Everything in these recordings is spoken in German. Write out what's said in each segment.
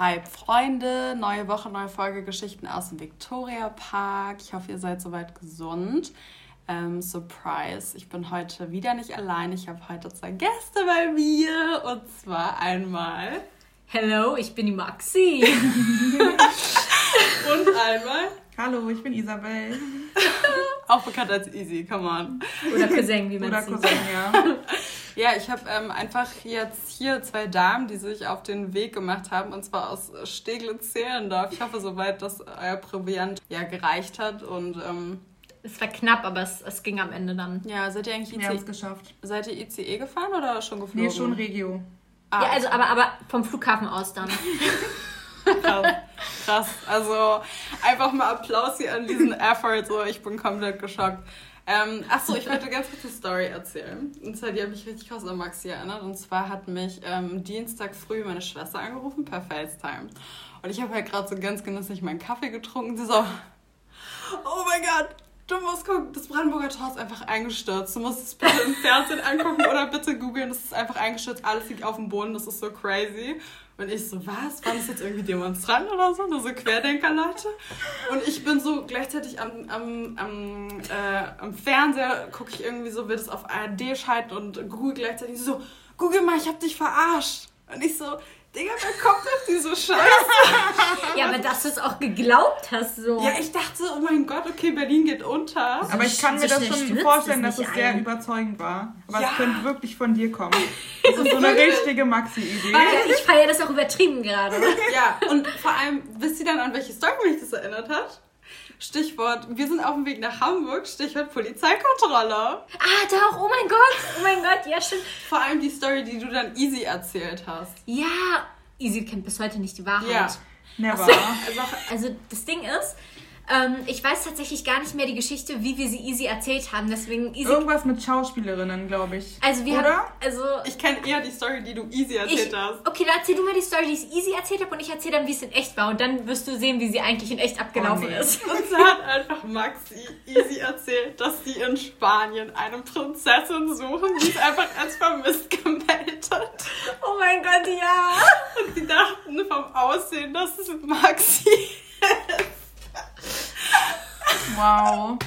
Hi Freunde, neue Woche, neue Folge Geschichten aus dem Victoria Park. Ich hoffe, ihr seid soweit gesund. Ähm, Surprise, ich bin heute wieder nicht allein. Ich habe heute zwei Gäste bei mir und zwar einmal. Hello, ich bin die Maxi. und einmal. Hallo, ich bin Isabel. Auch bekannt als Easy, come on. Oder Cousin, wie man Oder Cousin, ja. Ja, ich habe ähm, einfach jetzt hier zwei Damen, die sich auf den Weg gemacht haben, und zwar aus Steglitz-Zehlendorf. Ich hoffe, soweit das euer Proviant ja gereicht hat und... Ähm, es war knapp, aber es, es ging am Ende dann. Ja, seid ihr eigentlich ICE? Wir es geschafft. Seid ihr ICE gefahren oder schon geflogen? Nee, schon Regio. Ah, ja, also aber, aber vom Flughafen aus dann. krass, krass. Also einfach mal Applaus hier an diesen Effort. So, ich bin komplett geschockt. Ähm, achso, ich wollte ganz kurz eine Story erzählen. Und zwar, die hat mich richtig krass an Maxi erinnert. Und zwar hat mich ähm, Dienstag früh meine Schwester angerufen per FaceTime. Und ich habe halt gerade so ganz genüsslich meinen Kaffee getrunken. Sie so, oh mein Gott, du musst gucken, das Brandenburger Tor ist einfach eingestürzt. Du musst es bitte im Fernsehen angucken oder bitte googeln. Das ist einfach eingestürzt, alles liegt auf dem Boden, das ist so crazy. Und ich so, was? Waren das jetzt irgendwie Demonstranten oder so? Nur so Querdenker-Leute? Und ich bin so gleichzeitig am, am, am, äh, am Fernseher, gucke ich irgendwie so, wird es auf ARD schalten und google gleichzeitig so, google mal, ich hab dich verarscht. Und ich so, Digga, wer kommt auf diese Scheiße? ja, aber dass du es auch geglaubt hast, so. Ja, ich dachte, oh mein Gott, okay, Berlin geht unter. Aber ich kann mir das schon vorstellen, dass es sehr überzeugend war. Aber ja. es könnte wirklich von dir kommen. Das ist so eine richtige Maxi-Idee. Ich feiere das auch übertrieben gerade. Ja, und vor allem, wisst ihr dann, an welche Story mich das erinnert hat? Stichwort, wir sind auf dem Weg nach Hamburg, Stichwort Polizeikontrolle. Ah, doch, oh mein Gott, oh mein Gott, ja, stimmt. Vor allem die Story, die du dann Easy erzählt hast. Ja, Easy kennt bis heute nicht die Wahrheit. Ja, never. Also, also das Ding ist, ähm, ich weiß tatsächlich gar nicht mehr die Geschichte, wie wir sie easy erzählt haben. Deswegen easy. Irgendwas mit Schauspielerinnen, glaube ich. Also wir Oder? haben. Also ich kenne eher die Story, die du easy erzählt ich, hast. Okay, dann erzähl du mal die Story, die ich easy erzählt habe und ich erzähle dann, wie es in echt war. Und dann wirst du sehen, wie sie eigentlich in echt abgelaufen oh, nee. ist. Und so hat einfach Maxi easy erzählt, dass die in Spanien eine Prinzessin suchen, die ist einfach als vermisst gemeldet. Oh mein Gott, ja. Und sie dachten vom Aussehen, dass es Maxi ist. Wow.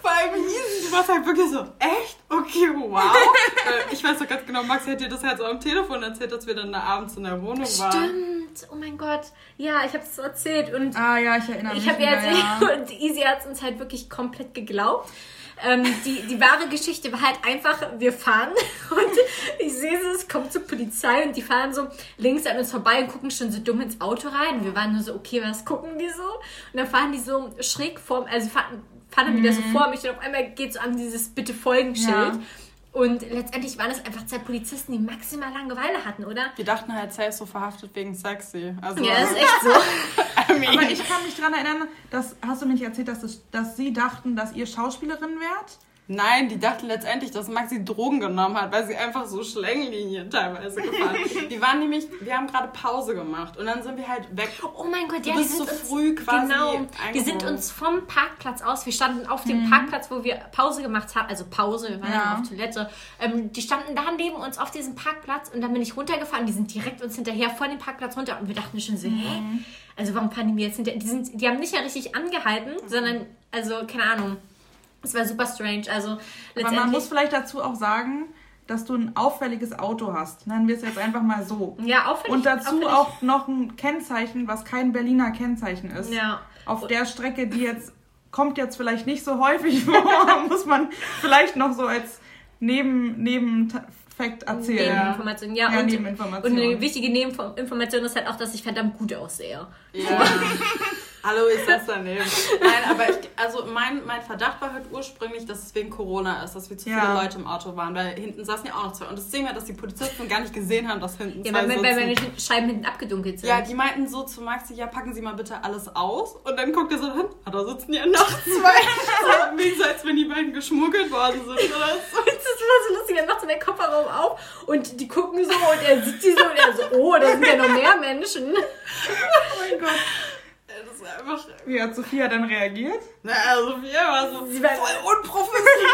Vor allem easy, du warst halt wirklich so, echt? Okay, wow. Äh, ich weiß doch ganz genau, Max hat dir das halt so am Telefon erzählt, dass wir dann da abends in der Wohnung waren. Stimmt, oh mein Gott. Ja, ich habe es so erzählt und... Ah ja, ich erinnere mich. Ich habe ja und Easy hat es uns halt wirklich komplett geglaubt. Ähm, die, die wahre Geschichte war halt einfach, wir fahren und ich sehe sie, es kommt zur Polizei und die fahren so links an uns vorbei und gucken schon so dumm ins Auto rein. Und wir waren nur so, okay, was gucken die so? Und dann fahren die so schräg vor, also fahren, fahren dann wieder so mhm. vor mich und auf einmal geht es so an dieses Bitte Folgenschild. Ja. Und letztendlich waren es einfach zwei Polizisten, die maximal Langeweile hatten, oder? Die dachten halt, safe so verhaftet wegen sexy. Also, ja, ist echt so. I mean. Aber ich kann mich daran erinnern, dass, hast du mir nicht erzählt, dass, es, dass sie dachten, dass ihr Schauspielerin wärt? Nein, die dachten letztendlich, dass Maxi Drogen genommen hat, weil sie einfach so Schlänglinien teilweise gefahren Die waren nämlich, wir haben gerade Pause gemacht und dann sind wir halt weg. Oh mein Gott, ja, die sind so früh uns, quasi. Genau, die sind uns vom Parkplatz aus, wir standen auf dem mhm. Parkplatz, wo wir Pause gemacht haben, also Pause, wir waren ja. auf Toilette. Ähm, die standen da neben uns auf diesem Parkplatz und dann bin ich runtergefahren, die sind direkt uns hinterher von dem Parkplatz runter und wir dachten schon so, mhm. hä? Also warum fahren die mir jetzt hinterher? Die, sind, die haben nicht ja richtig angehalten, mhm. sondern, also keine Ahnung. Es war super strange. Also Aber man muss vielleicht dazu auch sagen, dass du ein auffälliges Auto hast. Nennen wir es jetzt einfach mal so. Ja, auffällig. Und dazu auffällig. auch noch ein Kennzeichen, was kein Berliner Kennzeichen ist. Ja. Auf der Strecke, die jetzt kommt jetzt vielleicht nicht so häufig vor, muss man vielleicht noch so als Neben, Nebenfakt erzählen. Nebeninformation, ja. ja und, Nebeninformation. und eine wichtige Nebeninformation ist halt auch, dass ich verdammt gut aussehe. Ja. Hallo, ist das daneben? Nein, aber ich, also mein, mein Verdacht war halt ursprünglich, dass es wegen Corona ist, dass wir zu ja. viele Leute im Auto waren, weil hinten saßen ja auch noch zwei. Und das sehen wir, dass die Polizisten gar nicht gesehen haben, dass hinten ja, zwei weil, weil meine Scheiben hinten abgedunkelt sind. Ja, die meinten so zu Maxi, ja, packen Sie mal bitte alles aus. Und dann guckt er so hin, ah, da sitzen ja noch zwei. so, wie als wenn die beiden geschmuggelt worden sind oder so. Das war so lustig, er macht so den Kofferraum auf und die gucken so und er sieht sie so und er so, oh, da sind ja noch mehr Menschen. Oh mein Gott einfach. Wie hat Sophia dann reagiert? Naja, Sophia war so Sie war- voll unprofessionell.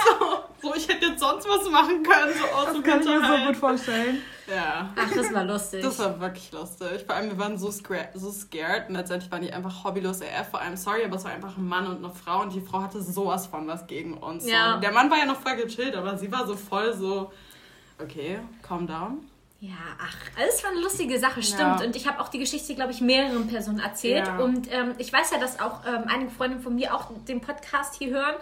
so, so, ich hätte jetzt sonst was machen können, so aus dem Kann ich mir so gut vorstellen. Ja. Ach, das war lustig. Das war wirklich lustig. Vor allem, wir waren so, so scared und letztendlich waren die einfach hobbylos AF. Vor allem, sorry, aber es war einfach ein Mann und eine Frau und die Frau hatte sowas von was gegen uns. Ja. Der Mann war ja noch voll gechillt, aber sie war so voll so, okay, calm down. Ja, ach, alles war eine lustige Sache, stimmt. Ja. Und ich habe auch die Geschichte, glaube ich, mehreren Personen erzählt. Ja. Und ähm, ich weiß ja, dass auch ähm, einige Freundinnen von mir auch den Podcast hier hören.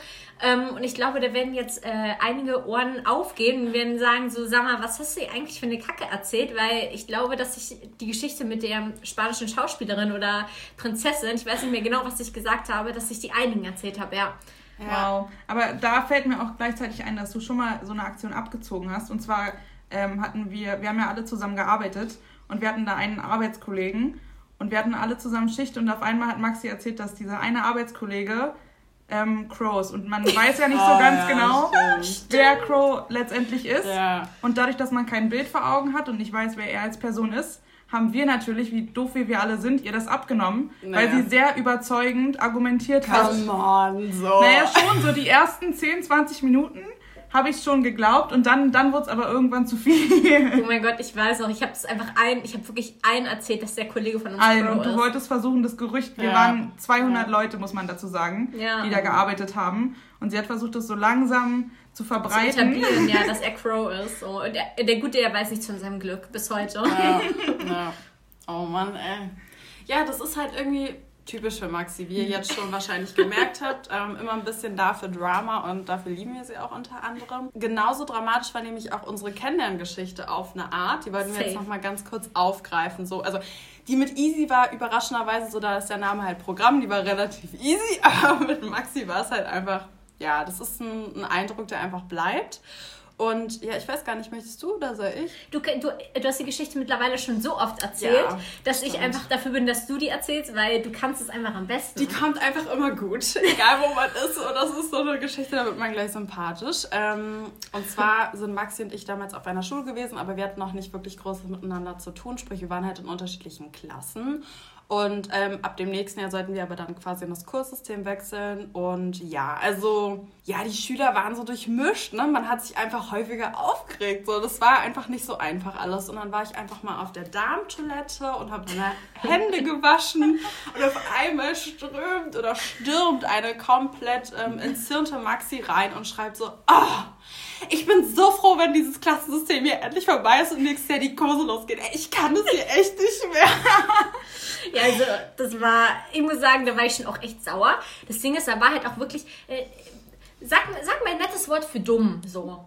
Ähm, und ich glaube, da werden jetzt äh, einige Ohren aufgehen und werden sagen, so, sag mal, was hast du hier eigentlich für eine Kacke erzählt? Weil ich glaube, dass ich die Geschichte mit der spanischen Schauspielerin oder Prinzessin, ich weiß nicht mehr genau, was ich gesagt habe, dass ich die einigen erzählt habe, ja. Wow. Aber da fällt mir auch gleichzeitig ein, dass du schon mal so eine Aktion abgezogen hast. Und zwar ähm, hatten wir, wir haben ja alle zusammen gearbeitet und wir hatten da einen Arbeitskollegen und wir hatten alle zusammen Schicht und auf einmal hat Maxi erzählt, dass dieser eine Arbeitskollege ähm, Crow ist. Und man weiß ja nicht so Oh, ganz ja, genau, stimmt. wer Crow letztendlich ist. Ja. Und dadurch, dass man kein Bild vor Augen hat und nicht weiß, wer er als Person ist, haben wir natürlich, wie doof wie wir alle sind, ihr das abgenommen, weil Naja. sie sehr überzeugend argumentiert hat. Come on, so. Naja, schon so die ersten 10, 20 Minuten habe ich schon geglaubt und dann, dann wurde es aber irgendwann zu viel. Oh mein Gott, ich weiß noch, ich habe es einfach ein, ich habe wirklich einen erzählt, dass der Kollege von uns Allen. Crow Und du ist. wolltest versuchen, das Gerücht, wir Ja. waren 200 Ja. Leute, muss man dazu sagen, Ja. die da gearbeitet haben. Und sie hat versucht, das so langsam zu zu verbreiten. etablieren, ja, dass er Crow ist. So. Und der, der Gute, der weiß nichts von seinem Glück bis heute. Ja, ja. Oh Mann, ey. Ja, das ist halt irgendwie typisch für Maxi, wie ihr jetzt schon wahrscheinlich gemerkt habt. Ähm, immer ein bisschen da für Drama und dafür lieben wir sie auch unter anderem. Genauso dramatisch war nämlich auch unsere Kennenlerngeschichte auf eine Art. Die wollten wir jetzt Safe. nochmal ganz kurz aufgreifen. So, also die mit Easy war überraschenderweise so, da ist der Name halt Programm, die war relativ easy, aber mit Maxi war es halt einfach, ja, das ist ein, ein Eindruck, der einfach bleibt. Und ja, ich weiß gar nicht, möchtest du oder soll ich? Du, du, du hast die Geschichte mittlerweile schon so oft erzählt, Ja, dass ich stimmt. einfach dafür bin, dass du die erzählst, weil du kannst es einfach am besten. Die kommt einfach immer gut, egal wo man ist. Und das ist so eine Geschichte, da wird man gleich sympathisch. Ähm, und zwar sind Maxi und ich damals auf einer Schule gewesen, aber wir hatten noch nicht wirklich Großes miteinander zu tun. Sprich, wir waren halt in unterschiedlichen Klassen. Und ähm, ab dem nächsten Jahr sollten wir aber dann quasi in das Kurssystem wechseln. Und ja, also, ja, die Schüler waren so durchmischt. Ne? Man hat sich einfach häufiger aufgeregt. So, das war einfach nicht so einfach alles. Und dann war ich einfach mal auf der Darmtoilette und habe meine Hände gewaschen. Und auf einmal strömt oder stürmt eine komplett ähm, entzürnte Maxi rein und schreibt so, ah, ich bin so froh, wenn dieses Klassensystem hier endlich vorbei ist und nächstes Jahr die Kurse losgehen. Ey, ich kann das hier echt nicht mehr. Ja, also das war, ich muss sagen, da war ich schon auch echt sauer. Das Ding ist, da war halt auch wirklich, äh, sag, sag mal ein nettes Wort für dumm, so.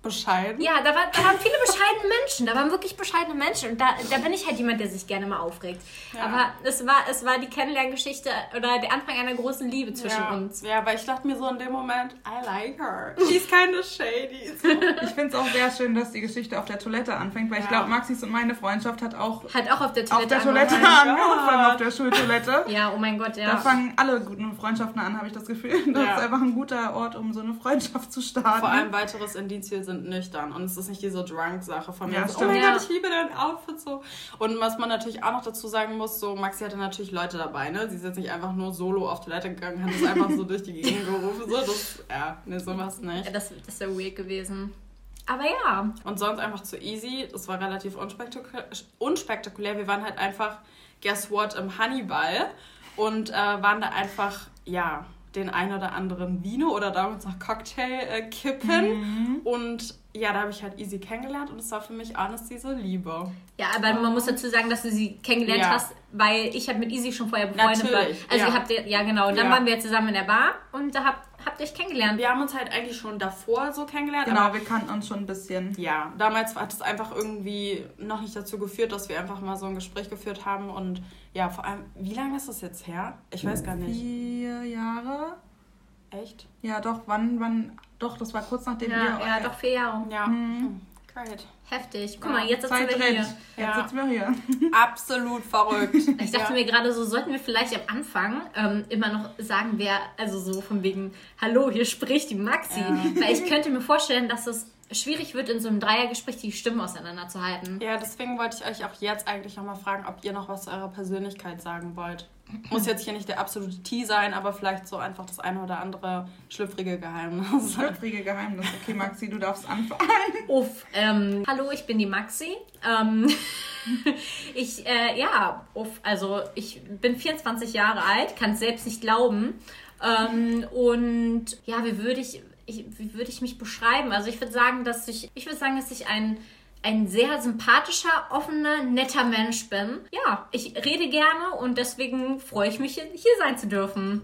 Bescheiden. Ja, da, war, da waren viele bescheidene Menschen, da waren wirklich bescheidene Menschen und da, da bin ich halt jemand, der sich gerne mal aufregt. Ja. Aber es war, es war die Kennenlerngeschichte oder der Anfang einer großen Liebe zwischen ja. uns. Ja, weil ich dachte mir so in dem Moment, I like her. She's kind of shady. So. Ich finde es auch sehr schön, dass die Geschichte auf der Toilette anfängt, weil ich Ja. glaube, Maxis und meine Freundschaft hat auch Hat auch auf der Toilette auf der Toilette angefangen. angefangen, vor allem Gott. auf der Schultoilette. Ja, oh mein Gott, ja. Da fangen alle guten Freundschaften an, habe ich das Gefühl. Das Ja. ist einfach ein guter Ort, um so eine Freundschaft zu starten. Vor allem weiteres Indiz, wir sind nüchtern und es ist nicht diese Drunk-Sache von mir. Ja, so, oh mein Ja. Gott, ich liebe dein Outfit so. Und was man natürlich auch noch dazu sagen muss, so Maxi hatte natürlich Leute dabei, ne? Sie ist jetzt nicht einfach nur solo auf Toilette gegangen, hat das einfach so durch die Gegend gerufen. So, das, ja, ne, sowas nicht. Ja, das, das wäre weird gewesen. Aber ja. Und sonst einfach zu easy. Das war relativ unspektakulär. unspektakulär. Wir waren halt einfach, guess what, im Hannibal und äh, waren da einfach, ja, den ein oder anderen Vino oder damals noch Cocktail äh, kippen. Und ja, da habe ich halt easy kennengelernt und es war für mich honestly so Liebe. Ja, aber man muss dazu sagen, dass du sie kennengelernt Ja. hast, weil ich halt mit Easy schon vorher befreundet Natürlich, war. Also ja. ihr habt ja genau, und dann Ja. waren wir zusammen in der Bar und da habt, habt ihr euch kennengelernt. Wir haben uns halt eigentlich schon davor so kennengelernt. Genau, aber wir kannten uns schon ein bisschen. ja, damals hat es einfach irgendwie noch nicht dazu geführt, dass wir einfach mal so ein Gespräch geführt haben. Und ja, vor allem, wie lange ist das jetzt her? Ich weiß gar nicht. Vier Jahre? Echt? Ja, doch, wann, wann, doch, das war kurz nachdem Ja, wir... ja, doch vier Jahre. Ja. Hm, Great. Heftig. Guck Ja, mal, jetzt sitzen Zeit wir hier. Jetzt Ja. sitzen wir hier. Absolut verrückt. Ich dachte mir gerade so, sollten wir vielleicht am Anfang ähm, immer noch sagen, wer, also so von wegen, hallo, hier spricht die Maxi. Ja. Weil ich könnte mir vorstellen, dass es schwierig wird, in so einem Dreiergespräch die Stimmen auseinanderzuhalten. Ja, deswegen wollte ich euch auch jetzt eigentlich nochmal fragen, ob ihr noch was zu eurer Persönlichkeit sagen wollt. Muss jetzt hier nicht der absolute T sein, aber vielleicht so einfach das eine oder andere schlüpfrige Geheimnis. Schlüpfrige Geheimnis. Okay, Maxi, du darfst anfangen. Uff, ähm, hallo, ich bin die Maxi. Ähm, ich, äh, ja, uff, also ich bin 24 Jahre alt, kann es selbst nicht glauben. Ähm, und ja, wie würde ich, ich, wie würde ich mich beschreiben? Also ich würde sagen, dass ich, ich würde sagen, dass ich ein ein sehr sympathischer, offener, netter Mensch bin. Ja, ich rede gerne und deswegen freue ich mich, hier sein zu dürfen.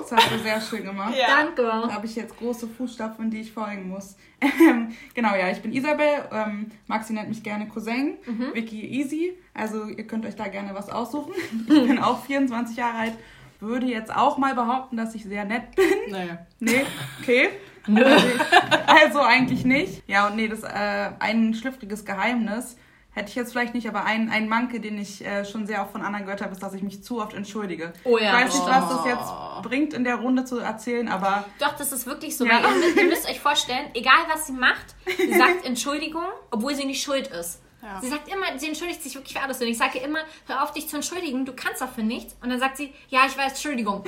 Das hast du sehr schön gemacht. Ja. Danke. Da habe ich jetzt große Fußstapfen, die ich folgen muss. Ähm, genau, ja, ich bin Isabel. Ähm, Maxi nennt mich gerne Cousin. Vicky Easy. Also ihr könnt euch da gerne was aussuchen. Ich bin auch 24 Jahre alt. Würde jetzt auch mal behaupten, dass ich sehr nett bin. Nee. Nee, okay. Nö. Also eigentlich nicht. Ja, und nee, das äh, ein schlüpfriges Geheimnis hätte ich jetzt vielleicht nicht, aber ein, ein Manke, den ich äh, schon sehr oft von anderen gehört habe, ist, dass ich mich zu oft entschuldige. Oh ja. Ich weiß nicht, Oh. was das jetzt bringt, in der Runde zu erzählen, aber Doch, das ist wirklich so. Ja. Ihr, ihr müsst euch vorstellen, egal was sie macht, sie sagt Entschuldigung, obwohl sie nicht schuld ist. Ja. Sie sagt immer, sie entschuldigt sich wirklich für alles. Und ich sage ihr immer, hör auf dich zu entschuldigen, du kannst dafür nichts. Und dann sagt sie, ja, ich weiß, Entschuldigung.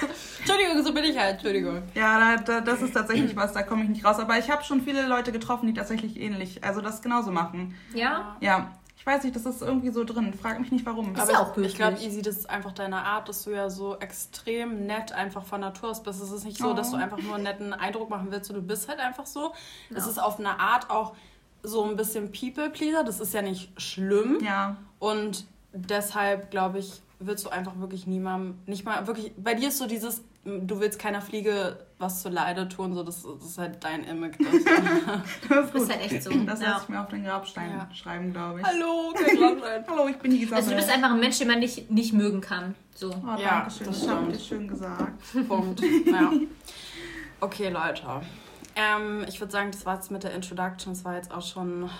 Entschuldigung, so bin ich halt. Entschuldigung. Ja, da, da, das ist tatsächlich was, da komme ich nicht raus. Aber ich habe schon viele Leute getroffen, die tatsächlich ähnlich, also das genauso machen. Ja? Ja, ich weiß nicht, das ist irgendwie so drin. Frag mich nicht warum. Ist Aber ja ich, auch ich glaube. Easy, das ist einfach deine Art, dass du ja so extrem nett einfach von Natur aus bist. Es ist nicht so, Oh. dass du einfach nur einen netten Eindruck machen willst, du bist halt einfach so. Es ist auf eine Art auch so ein bisschen People-Pleaser. Das ist ja nicht schlimm. Ja, Und deshalb, glaube ich, willst du einfach wirklich niemandem, nicht mal wirklich, bei dir ist so dieses, du willst keiner Fliege was zu Leide tun, so das, das ist halt dein Image. Das, ist gut. ist halt echt so. Das Ja. lasse ich mir auf den Grabstein Ja. schreiben, glaube ich. Hallo, kein Grabstein. Hallo, ich bin die Isabel. Also du bist einfach ein Mensch, den man nicht, nicht mögen kann. So. Oh, Ja, das habt ihr schön gesagt. Punkt. Ja. Okay, Leute. Ähm, ich würde sagen, das war jetzt mit der Introduction. Das war jetzt auch schon.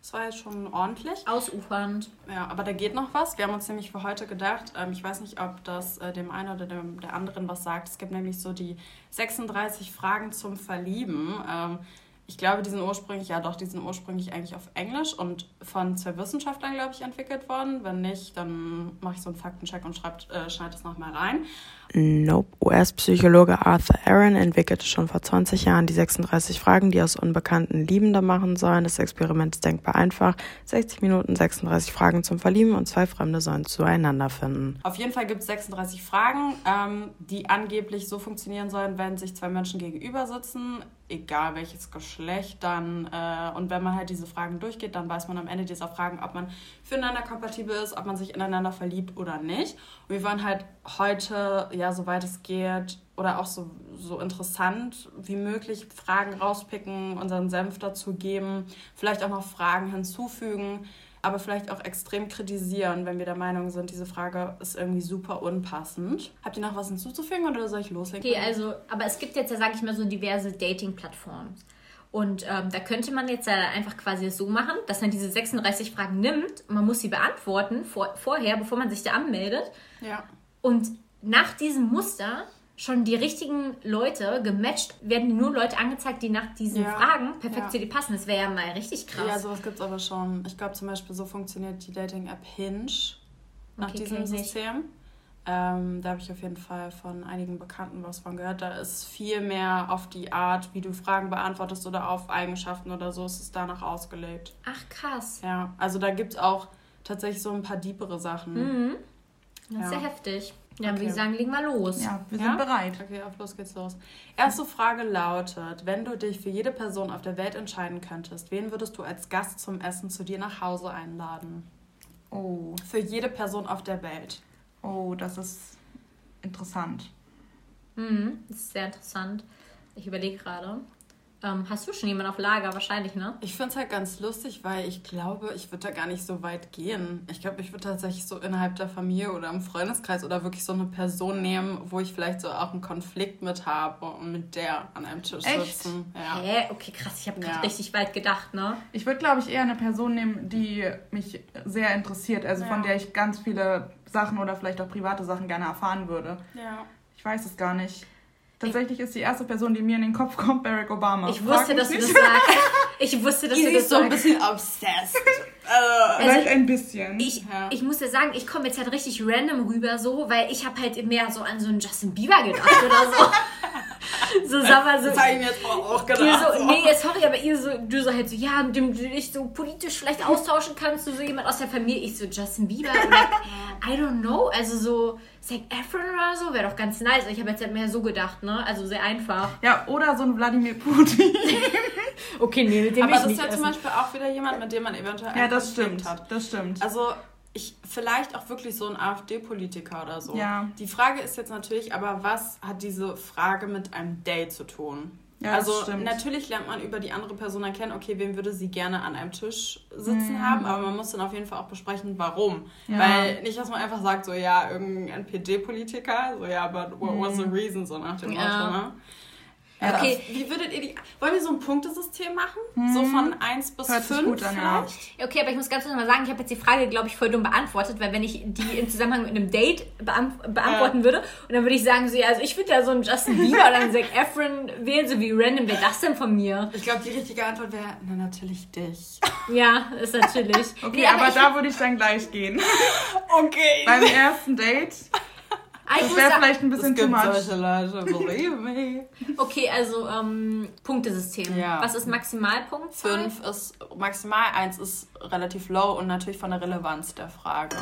Das war jetzt schon ordentlich. Ausufernd. Ja, aber da geht noch was. Wir haben uns nämlich für heute gedacht, ähm, ich weiß nicht, ob das äh, dem einen oder dem, der anderen was sagt. Es gibt nämlich so die 36 Fragen zum Verlieben. Ähm, ich glaube, die sind ursprünglich, ja doch, die sind ursprünglich eigentlich auf Englisch und von zwei Wissenschaftlern, glaube ich, entwickelt worden. Wenn nicht, dann mache ich so einen Faktencheck und schreib, äh, schneide das nochmal rein. Nope. US-Psychologe Arthur Aaron entwickelte schon vor 20 Jahren die 36 Fragen, die aus Unbekannten Liebende machen sollen. Das Experiment ist denkbar einfach. 60 Minuten, 36 Fragen zum Verlieben und zwei Fremde sollen zueinander finden. Auf jeden Fall gibt es 36 Fragen, ähm, die angeblich so funktionieren sollen, wenn sich zwei Menschen gegenüber sitzen, egal welches Geschlecht, dann äh, und wenn man halt diese Fragen durchgeht, dann weiß man am Ende dieser Fragen, ob man füreinander kompatibel ist, ob man sich ineinander verliebt oder nicht. Und wir wollen halt heute, ja, soweit es geht, oder auch so, so interessant wie möglich Fragen rauspicken, unseren Senf dazu geben, vielleicht auch noch Fragen hinzufügen aber vielleicht auch extrem kritisieren, wenn wir der Meinung sind, diese Frage ist irgendwie super unpassend. Habt ihr noch was hinzuzufügen oder soll ich loslegen? Okay, also, aber es gibt jetzt ja, sage ich mal, so diverse Dating-Plattformen. Und ähm, da könnte man jetzt ja einfach quasi so machen, dass man diese 36 Fragen nimmt, man muss sie beantworten vor, vorher, bevor man sich da anmeldet. Ja. Und nach diesem Muster schon die richtigen Leute gematcht, werden nur Leute angezeigt, die nach diesen Ja. Fragen perfekt Ja. zu dir passen. Das wäre ja mal richtig krass. Ja, sowas gibt es aber schon. Ich glaube zum Beispiel, so funktioniert die Dating-App Hinge nach Okay, diesem. System. Ähm, da habe ich auf jeden Fall von einigen Bekannten was von gehört. Da ist viel mehr auf die Art, wie du Fragen beantwortest oder auf Eigenschaften oder so, ist es danach ausgelegt. Ach, krass. Ja, also da gibt es auch tatsächlich so ein paar diepere Sachen. Mhm. Das ist Ja. heftig. Ja, Okay. würde ich sagen, legen wir los. Ja, wir Ja? sind bereit. Okay, auf los geht's los. Erste Frage lautet: Wenn du dich für jede Person auf der Welt entscheiden könntest, wen würdest du als Gast zum Essen zu dir nach Hause einladen? Oh, Für jede Person auf der Welt. oh, das ist interessant. Mhm, das ist sehr interessant. Ich überlege gerade. Ähm, hast du schon jemanden auf Lager? Wahrscheinlich, ne? Ich finde es halt ganz lustig, weil ich glaube, ich würde da gar nicht so weit gehen. Ich glaube, ich würde tatsächlich so innerhalb der Familie oder im Freundeskreis oder wirklich so eine Person nehmen, wo ich vielleicht so auch einen Konflikt mit habe und mit der an einem Tisch Echt? sitzen. Ja. Hä? Okay, krass. Ich habe gerade Ja. richtig weit gedacht, ne? Ich würde, glaube ich, eher eine Person nehmen, die mich sehr interessiert, also von Ja. der ich ganz viele Sachen oder vielleicht auch private Sachen gerne erfahren würde. ja. Ich weiß es gar nicht. Tatsächlich ist die erste Person, die mir in den Kopf kommt, Barack Obama. Ich wusste, dass du das sagst. Ich wusste, dass du das so ein bisschen obsessed. äh, Vielleicht Also- ein bisschen. Ich, Ja. ich muss ja sagen, ich komme jetzt halt richtig random rüber so, weil ich habe halt mehr so an so einen Justin Bieber gedacht oder so. so sag mal so. das habe ich mir jetzt auch gedacht. so, nee, sorry, aber ihr so, du so halt so, ja, mit dem du dich so politisch vielleicht austauschen kannst, du so jemand aus der Familie, ich so Justin Bieber oder I don't know, also so Zac Efron oder so, wäre doch ganz nice. Ich habe jetzt halt mehr so gedacht, ne? Also sehr einfach. ja, oder so ein Wladimir Putin. Okay, nee, mit dem Aber will das ich ist ja zum essen. Beispiel auch wieder jemand, mit dem man eventuell ja, das stimmt. hat. Das stimmt. Also ich vielleicht auch wirklich so ein AfD-Politiker oder so. Ja. Die Frage ist jetzt natürlich, aber was hat diese Frage mit einem Date zu tun? Ja, also natürlich lernt man über die andere Person erkennen, okay, wen würde sie gerne an einem Tisch sitzen haben, aber man muss dann auf jeden Fall auch besprechen, warum. Mhm. Ja. Weil nicht, dass man einfach sagt, so ja, irgendein NPD-Politiker, so ja, but what was the reason, so nach dem Mhm. Ja. Motto, ne? Ja, Okay. Wie würdet ihr die. Wollen wir so ein Punktesystem machen? So von 1 bis. Hört sich 5 gut an, ja. vielleicht? Ja, Okay, aber ich muss ganz kurz mal sagen, ich habe jetzt die Frage, glaube ich, voll dumm beantwortet, weil wenn ich die im Zusammenhang mit einem Date beant beantworten würde, und dann würde ich sagen, so, ja, also ich würde ja so einen Justin Bieber oder einen Zac Efron wählen, so wie random wäre das denn von mir? Ich glaube, die richtige Antwort wäre, na natürlich dich. Ja, ist natürlich. Okay, Nee, aber ich, da würde ich dann gleich gehen. Okay. Beim ersten Date, das muss wäre vielleicht ein bisschen too much. okay, also ähm, Punktesystem. Ja. Was ist Maximalpunkt? 5 ist maximal, 1 ist relativ low und natürlich von der Relevanz der Frage.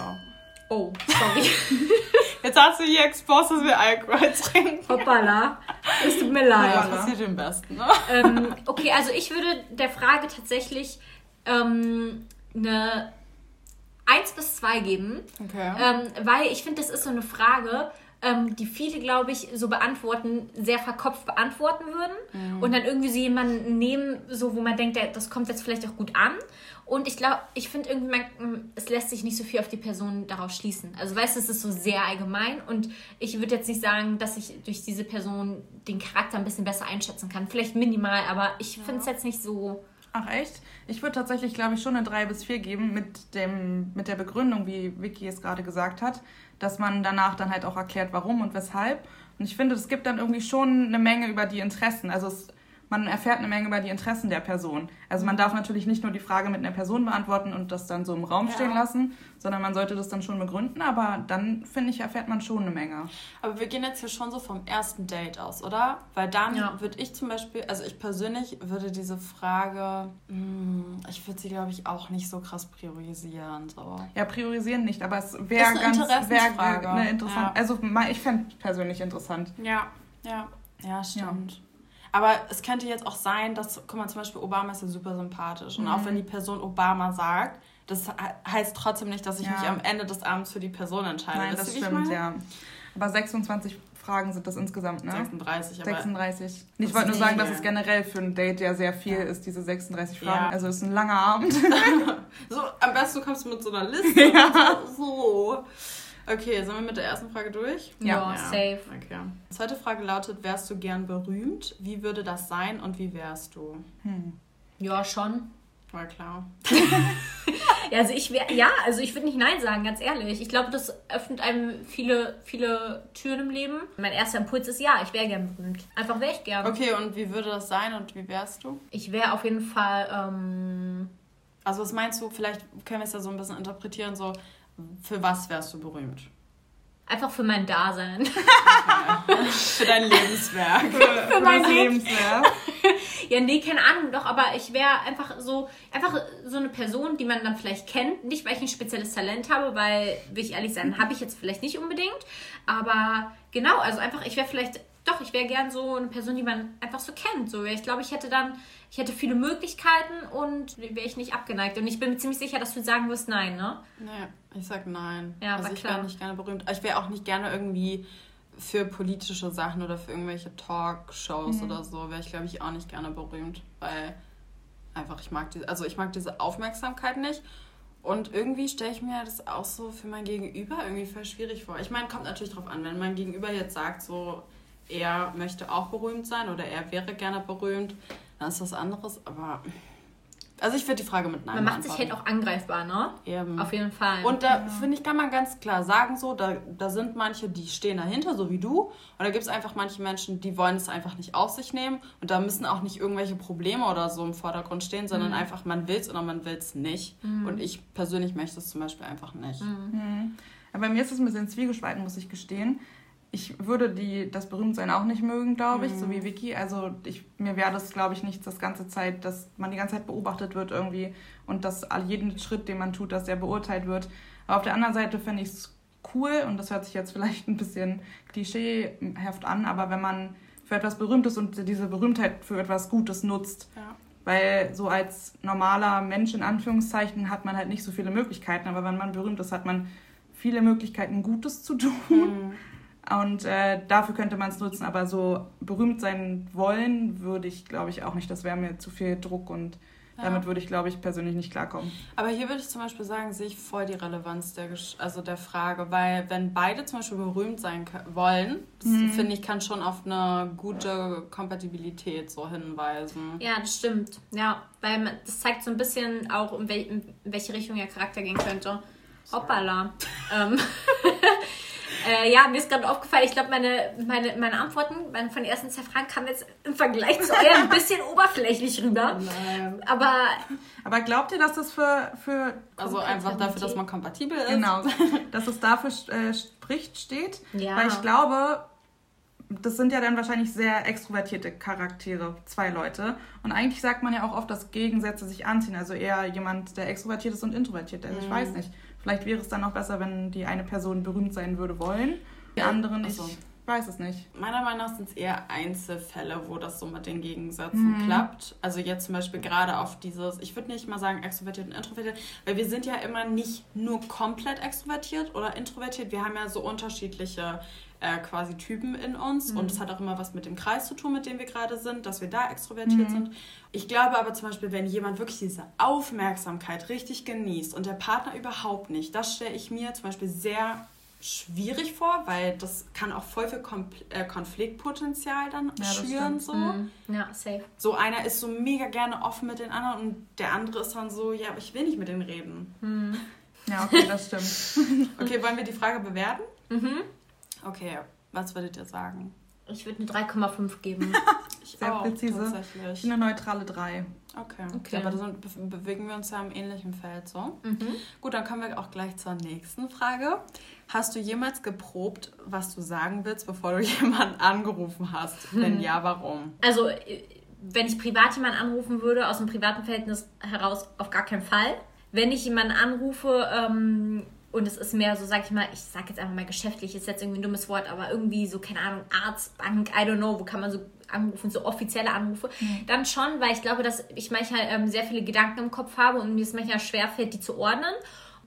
Oh, sorry. Jetzt hast du hier exposed, dass wir Alkohol trinken. Hoppala. Es tut mir Ja, leid. passiert dem Besten, ne? ähm, okay, also ich würde der Frage tatsächlich ähm, eine 1 bis 2 geben. Okay. Ähm, weil ich finde, das ist so eine Frage, ähm, die viele, glaube ich, so beantworten, sehr verkopft beantworten würden. Und dann irgendwie so jemanden nehmen, so wo man denkt, der, das kommt jetzt vielleicht auch gut an. Und ich glaube, ich finde irgendwie, man, es lässt sich nicht so viel auf die Person darauf schließen. Also weißt du, es ist so sehr allgemein und ich würde jetzt nicht sagen, dass ich durch diese Person den Charakter ein bisschen besser einschätzen kann. Vielleicht minimal, aber ich finde es jetzt nicht so. Ach echt? Ich würde tatsächlich, glaube ich, schon eine 3 bis 4 geben mit, dem, mit der Begründung, wie Vicky es gerade gesagt hat, dass man danach dann halt auch erklärt, warum und weshalb. Und ich finde, es gibt dann irgendwie schon eine Menge über die Interessen. Also es, man erfährt eine Menge über die Interessen der Person. Also man darf natürlich nicht nur die Frage mit einer Person beantworten und das dann so im Raum Ja. stehen lassen, sondern man sollte das dann schon begründen. Aber dann, finde ich, erfährt man schon eine Menge. Aber wir gehen jetzt hier schon so vom ersten Date aus, oder? Weil dann Ja. würde ich zum Beispiel, also ich persönlich würde diese Frage, mh, ich würde sie, glaube ich, auch nicht so krass priorisieren. So. Ja, priorisieren nicht, aber es wäre ganz wär eine interessant. Ja. Also ich fände persönlich interessant. Ja, ja, ja, stimmt. Aber es könnte jetzt auch sein, dass, guck mal, zum Beispiel Obama ist ja super sympathisch. Und auch wenn die Person Obama sagt, das he- heißt trotzdem nicht, dass ich Ja. mich am Ende des Abends für die Person entscheide. Nein, das stimmt, ja. Aber 26 Fragen sind das insgesamt, ne? 36, aber 36. Ich wollte nur sagen, dass es generell für ein Date ja sehr viel ist, diese 36 Fragen. Ja. Also es ist ein langer Abend. so, am besten du kommst mit so einer Liste. So. Okay, sind wir mit der ersten Frage durch? Ja, safe. Okay. Zweite Frage lautet, wärst du gern berühmt? Wie würde das sein und wie wärst du? Ja, schon. War klar. Ja, also ich wär, ja, also ich würde nicht Nein sagen, ganz ehrlich. Ich glaube, das öffnet einem viele, viele Türen im Leben. Mein erster Impuls ist ja, ich wäre gern berühmt. Einfach wäre ich gern. Okay, und wie würde das sein und wie wärst du? Ich wäre auf jeden Fall, ähm, Also was meinst du, vielleicht können wir es ja so ein bisschen interpretieren, so für was wärst du berühmt? einfach für mein Dasein. Für dein Lebenswerk. für mein das Leben. Lebenswerk. ja, nee, keine Ahnung, doch, aber ich wäre einfach so, einfach so eine Person, die man dann vielleicht kennt. Nicht, weil ich ein spezielles Talent habe, weil, will ich ehrlich sein, habe ich jetzt vielleicht nicht unbedingt. Aber genau, also einfach, ich wäre vielleicht, doch, ich wäre gern so eine Person, die man einfach so kennt. So, ich glaube, ich hätte dann, ich hätte viele Möglichkeiten und wäre ich nicht abgeneigt. Und ich bin mir ziemlich sicher, dass du sagen wirst, nein, ne? Nee, ich sag nein. Ja, also ich wäre nicht gerne berühmt. Ich wäre auch nicht gerne irgendwie für politische Sachen oder für irgendwelche Talkshows oder so, wäre ich, glaube ich, auch nicht gerne berühmt. Weil einfach, ich mag diese, also ich mag diese Aufmerksamkeit nicht. Und irgendwie stelle ich mir das auch so für mein Gegenüber irgendwie voll schwierig vor. Ich meine, kommt natürlich drauf an, wenn mein Gegenüber jetzt sagt, so, er möchte auch berühmt sein oder er wäre gerne berühmt, dann ist das anderes, aber Also ich würde die Frage mit Nein Man macht sich halt auch angreifbar, ne? Eben. Auf jeden Fall. Und da finde ich, kann man ganz klar sagen, so, da, da sind manche, die stehen dahinter, so wie du. Und da gibt es einfach manche Menschen, die wollen es einfach nicht auf sich nehmen. Und da müssen auch nicht irgendwelche Probleme oder so im Vordergrund stehen, Mhm. sondern einfach, man will es oder man will es nicht. Und ich persönlich möchte es zum Beispiel einfach nicht. Mhm. Aber bei mir ist es ein bisschen zwiegespalten, muss ich gestehen. Ich würde die, das Berühmtsein auch nicht mögen, glaube ich, so wie Vicky. Also ich, mir wäre das, glaube ich, nicht das ganze Zeit, dass man die ganze Zeit beobachtet wird irgendwie und dass all- jeden Schritt, den man tut, dass der beurteilt wird. Aber auf der anderen Seite finde ich es cool und das hört sich jetzt vielleicht ein bisschen klischeehaft an, aber wenn man für etwas berühmt ist und diese Berühmtheit für etwas Gutes nutzt, Ja. weil so als normaler Mensch in Anführungszeichen hat man halt nicht so viele Möglichkeiten, aber wenn man berühmt ist, hat man viele Möglichkeiten, Gutes zu tun. Mhm. Und äh, dafür könnte man es nutzen, aber so berühmt sein wollen würde ich, glaube ich, auch nicht. Das wäre mir zu viel Druck und Ja. damit würde ich, glaube ich, persönlich nicht klarkommen. Aber hier würde ich zum Beispiel sagen, sehe ich voll die Relevanz der, also der Frage, weil wenn beide zum Beispiel berühmt sein wollen, das Mhm. finde ich, kann schon auf eine gute Kompatibilität so hinweisen. Ja, das stimmt. Ja, weil das zeigt so ein bisschen auch, in, wel, in welche Richtung ihr Charakter gehen könnte. Hoppala. ähm, äh, ja, mir ist gerade aufgefallen, ich glaube, meine, meine, meine Antworten meine- von den ersten zwei Fragen kamen jetzt im Vergleich zu euren ein bisschen oberflächlich rüber. Nein. Aber Aber glaubt ihr, dass das für, für Also einfach dafür, dass man kompatibel ist. genau, dass es dafür äh, spricht, steht? Ja. Weil ich glaube, das sind ja dann wahrscheinlich sehr extrovertierte Charaktere, zwei Leute. Und eigentlich sagt man ja auch oft, dass Gegensätze sich anziehen. Also eher jemand, der extrovertiert ist und introvertiert. Also ich weiß nicht. Vielleicht wäre es dann noch besser, wenn die eine Person berühmt sein würde wollen. Die andere nicht. So. Ich weiß es nicht. Meiner Meinung nach sind es eher Einzelfälle, wo das so mit den Gegensätzen klappt. Also jetzt zum Beispiel gerade auf dieses, ich würde nicht mal sagen extrovertiert und introvertiert, weil wir sind ja immer nicht nur komplett extrovertiert oder introvertiert. Wir haben ja so unterschiedliche äh, quasi Typen in uns und es hat auch immer was mit dem Kreis zu tun, mit dem wir gerade sind, dass wir da extrovertiert sind. Ich glaube aber zum Beispiel, wenn jemand wirklich diese Aufmerksamkeit richtig genießt und der Partner überhaupt nicht, das stelle ich mir zum Beispiel sehr schwierig vor, weil das kann auch voll viel Kompl äh, Konfliktpotenzial dann das schüren. So. Mhm. ja, safe. so einer ist so mega gerne offen mit den anderen und der andere ist dann so, ja, aber ich will nicht mit denen reden. Ja, okay, das stimmt. Okay, wollen wir die Frage bewerten? Mhm. Okay, was würdet ihr sagen? Ich würde eine 3,5 geben. Ich Sehr auch, präzise. Ich Tatsächlich. eine neutrale 3. Okay. Okay. Aber da bewegen wir uns ja im ähnlichen Feld so. Mhm. Gut, dann kommen wir auch gleich zur nächsten Frage. Hast du jemals geprobt, was du sagen willst, bevor du jemanden angerufen hast? Wenn ja, warum? Also, äh, wenn ich privat jemanden anrufen würde, aus einem privaten Verhältnis heraus, auf gar keinen Fall. Wenn ich jemanden anrufe ähm, und es ist mehr so, sag ich mal, ich sag jetzt einfach mal geschäftlich, ist jetzt irgendwie ein dummes Wort, aber irgendwie so, keine Ahnung, Arzt, Bank, I don't know, wo kann man so anrufen, so offizielle Anrufe, dann schon, weil ich glaube, dass ich manchmal ähm, sehr viele Gedanken im Kopf habe und mir es manchmal schwerfällt, die zu ordnen.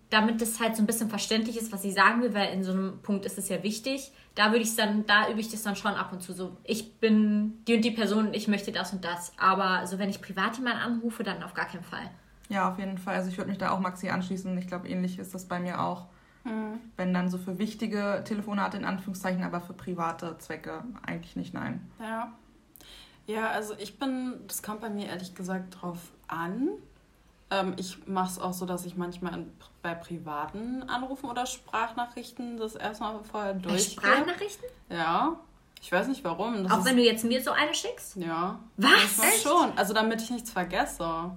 Damit es halt so ein bisschen verständlich ist, was ich sagen will, weil in so einem Punkt ist es ja wichtig. Da würde ich dann, da übe ich das dann schon ab und zu so. Ich bin die und die Person ich möchte das und das. Aber so wenn ich privat jemanden anrufe, dann auf gar keinen Fall. Ja, auf jeden Fall. Also ich würde mich da auch Maxi anschließen. Ich glaube, ähnlich ist das bei mir auch. Wenn dann so für wichtige Telefonate in Anführungszeichen, aber für private Zwecke eigentlich nicht, nein. Ja. Ja, also ich bin, das kommt bei mir ehrlich gesagt drauf an. Ähm, ich mache es auch so, dass ich manchmal in, bei privaten Anrufen oder Sprachnachrichten das erstmal vorher durchgehe. Sprachnachrichten? Ja. Ich weiß nicht warum. Das Auch ist, wenn du jetzt mir so eine schickst? Ja. Was? Echt? schon. Also damit ich nichts vergesse.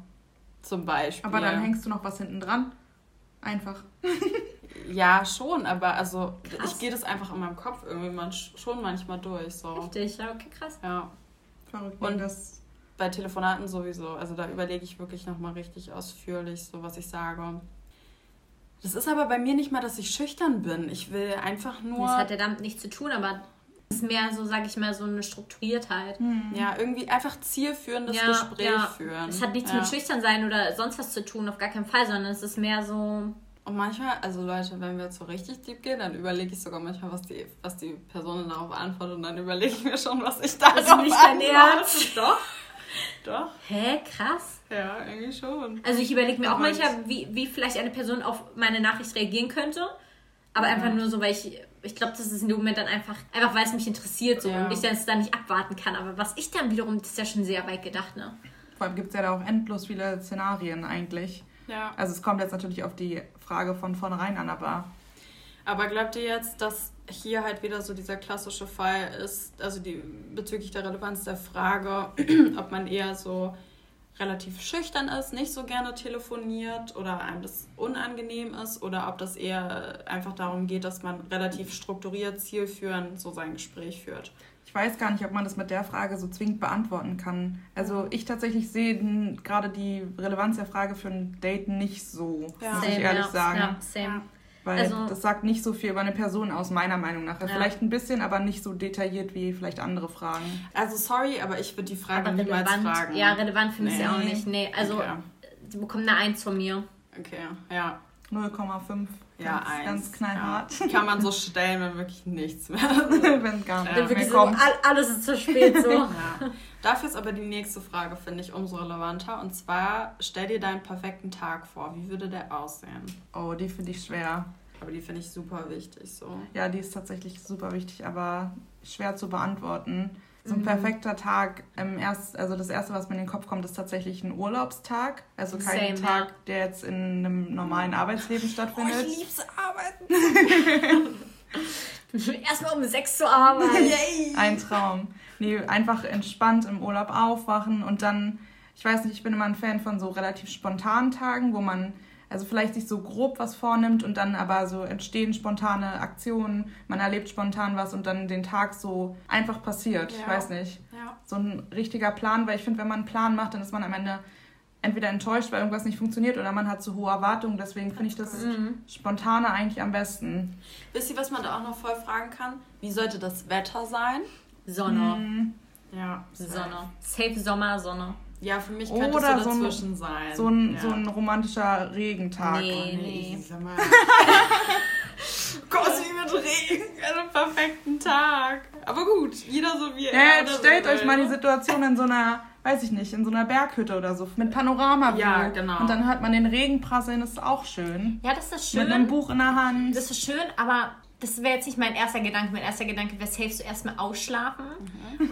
Zum Beispiel. Aber dann hängst du noch was hinten dran. Einfach. Ja, schon, aber also Krass. ich gehe das einfach in meinem Kopf irgendwie man, schon manchmal durch. So. Richtig, ja, okay, krass. Ja. Verrückt. Und- das. Bei Telefonaten sowieso. Also da überlege ich wirklich nochmal richtig ausführlich, so was ich sage. Das ist aber bei mir nicht mal, dass ich schüchtern bin. Ich will einfach nur. Das hat ja damit nichts zu tun, aber ist mehr so, sag ich mal, so eine Strukturiertheit. ja, irgendwie einfach zielführendes ja, Gespräch ja. führen. Es hat nichts ja. mit Schüchtern sein oder sonst was zu tun, auf gar keinen Fall, sondern es ist mehr so. Und manchmal, also Leute, wenn wir jetzt so richtig deep gehen, dann überlege ich sogar manchmal, was die, was die Person darauf antwortet. Und dann überlege ich mir schon, was ich darauf ist nicht dein antworte. Ernst. Doch. Doch. Hä, krass. Ja, irgendwie schon. Also ich überlege mir auch manchmal, wie, wie vielleicht eine Person auf meine Nachricht reagieren könnte. Aber einfach nur so, weil ich, ich glaube, das ist in dem Moment dann einfach, einfach weil es mich interessiert so Ja. und ich das dann nicht abwarten kann. Aber was ich dann wiederum, das ist ja schon sehr weit gedacht, ne? Vor allem gibt es ja da auch endlos viele Szenarien eigentlich. Ja. Also es kommt jetzt natürlich auf die Frage von vornherein an, aber Aber glaubt ihr jetzt, dass hier halt wieder so dieser klassische Fall ist, also die bezüglich der Relevanz der Frage, ob man eher so relativ schüchtern ist, nicht so gerne telefoniert oder einem das unangenehm ist oder ob das eher einfach darum geht, dass man relativ strukturiert, zielführend so sein Gespräch führt. ich weiß gar nicht, ob man das mit der Frage so zwingend beantworten kann. Also ich tatsächlich sehe gerade die Relevanz der Frage für ein Date nicht so, Ja. muss ich ehrlich ja. sagen. Ja, same. Weil Also- das sagt nicht so viel über eine Person aus, meiner Meinung nach. Ja. Vielleicht ein bisschen, aber nicht so detailliert wie vielleicht andere Fragen. Also sorry, aber ich würde die Frage Aber niemals relevant, fragen. ja, relevant finde ich sie Nee. auch nicht. Nee, also Okay. die bekommen eine Eins von mir. Okay, ja. 0,5. Ja, ganz, eins. ganz knallhart. Ja. Kann man so stellen, wenn wirklich nichts mehr. Wenn gar Ja. nicht Dann wirklich mehr so, kommt. all, alles ist zu spät so. Ja. Dafür ist aber die nächste Frage, finde ich, umso relevanter. Und zwar, stell dir deinen perfekten Tag vor. Wie würde der aussehen? Oh, die finde ich schwer. Aber die finde ich super wichtig. So. Ja, die ist tatsächlich super wichtig, aber schwer zu beantworten. So ein Mhm. perfekter Tag, ähm, erst, also das erste, was mir in den Kopf kommt, ist tatsächlich ein Urlaubstag. Also kein Same, Tag, ja. der jetzt in einem normalen Arbeitsleben stattfindet. lieb's arbeiten. Erstmal um sechs zu arbeiten. Yay! Ein Traum. Nee, einfach entspannt im Urlaub aufwachen und dann, ich weiß nicht, ich bin immer ein Fan von so relativ spontanen Tagen, wo man also vielleicht sich so grob was vornimmt und dann aber so entstehen spontane Aktionen, man erlebt spontan was und dann den Tag so einfach passiert. Ich Ja. weiß nicht. Ja. So ein richtiger Plan, weil ich finde, wenn man einen Plan macht, dann ist man am Ende entweder enttäuscht, weil irgendwas nicht funktioniert oder man hat zu hohe Erwartungen. Deswegen finde ich das Mhm. Spontane eigentlich am besten. Wisst ihr, was man da auch noch voll fragen kann? Wie sollte das Wetter sein? Sonne. Mhm. Ja, Sonne. Safe Sommer, Sonne. Ja, für mich könnte Oder es so so ein- dazwischen sein. So ein, ja. so ein romantischer Regentag. Nee. Oh, nee. sag mal. Kossi mit Regen, einen perfekten Tag. Aber gut, jeder so wie Ja, er. jetzt oder stellt so euch will, mal die ne? Situation in so einer, weiß ich nicht, in so einer Berghütte oder so, mit Panorama. Ja, genau. Und dann hört man den Regen prasseln, das ist auch schön. Ja, das ist schön. Mit einem Buch in der Hand. Das ist schön, aber das wäre jetzt nicht mein erster Gedanke. Mein erster Gedanke wäre safe zuerst mal ausschlafen.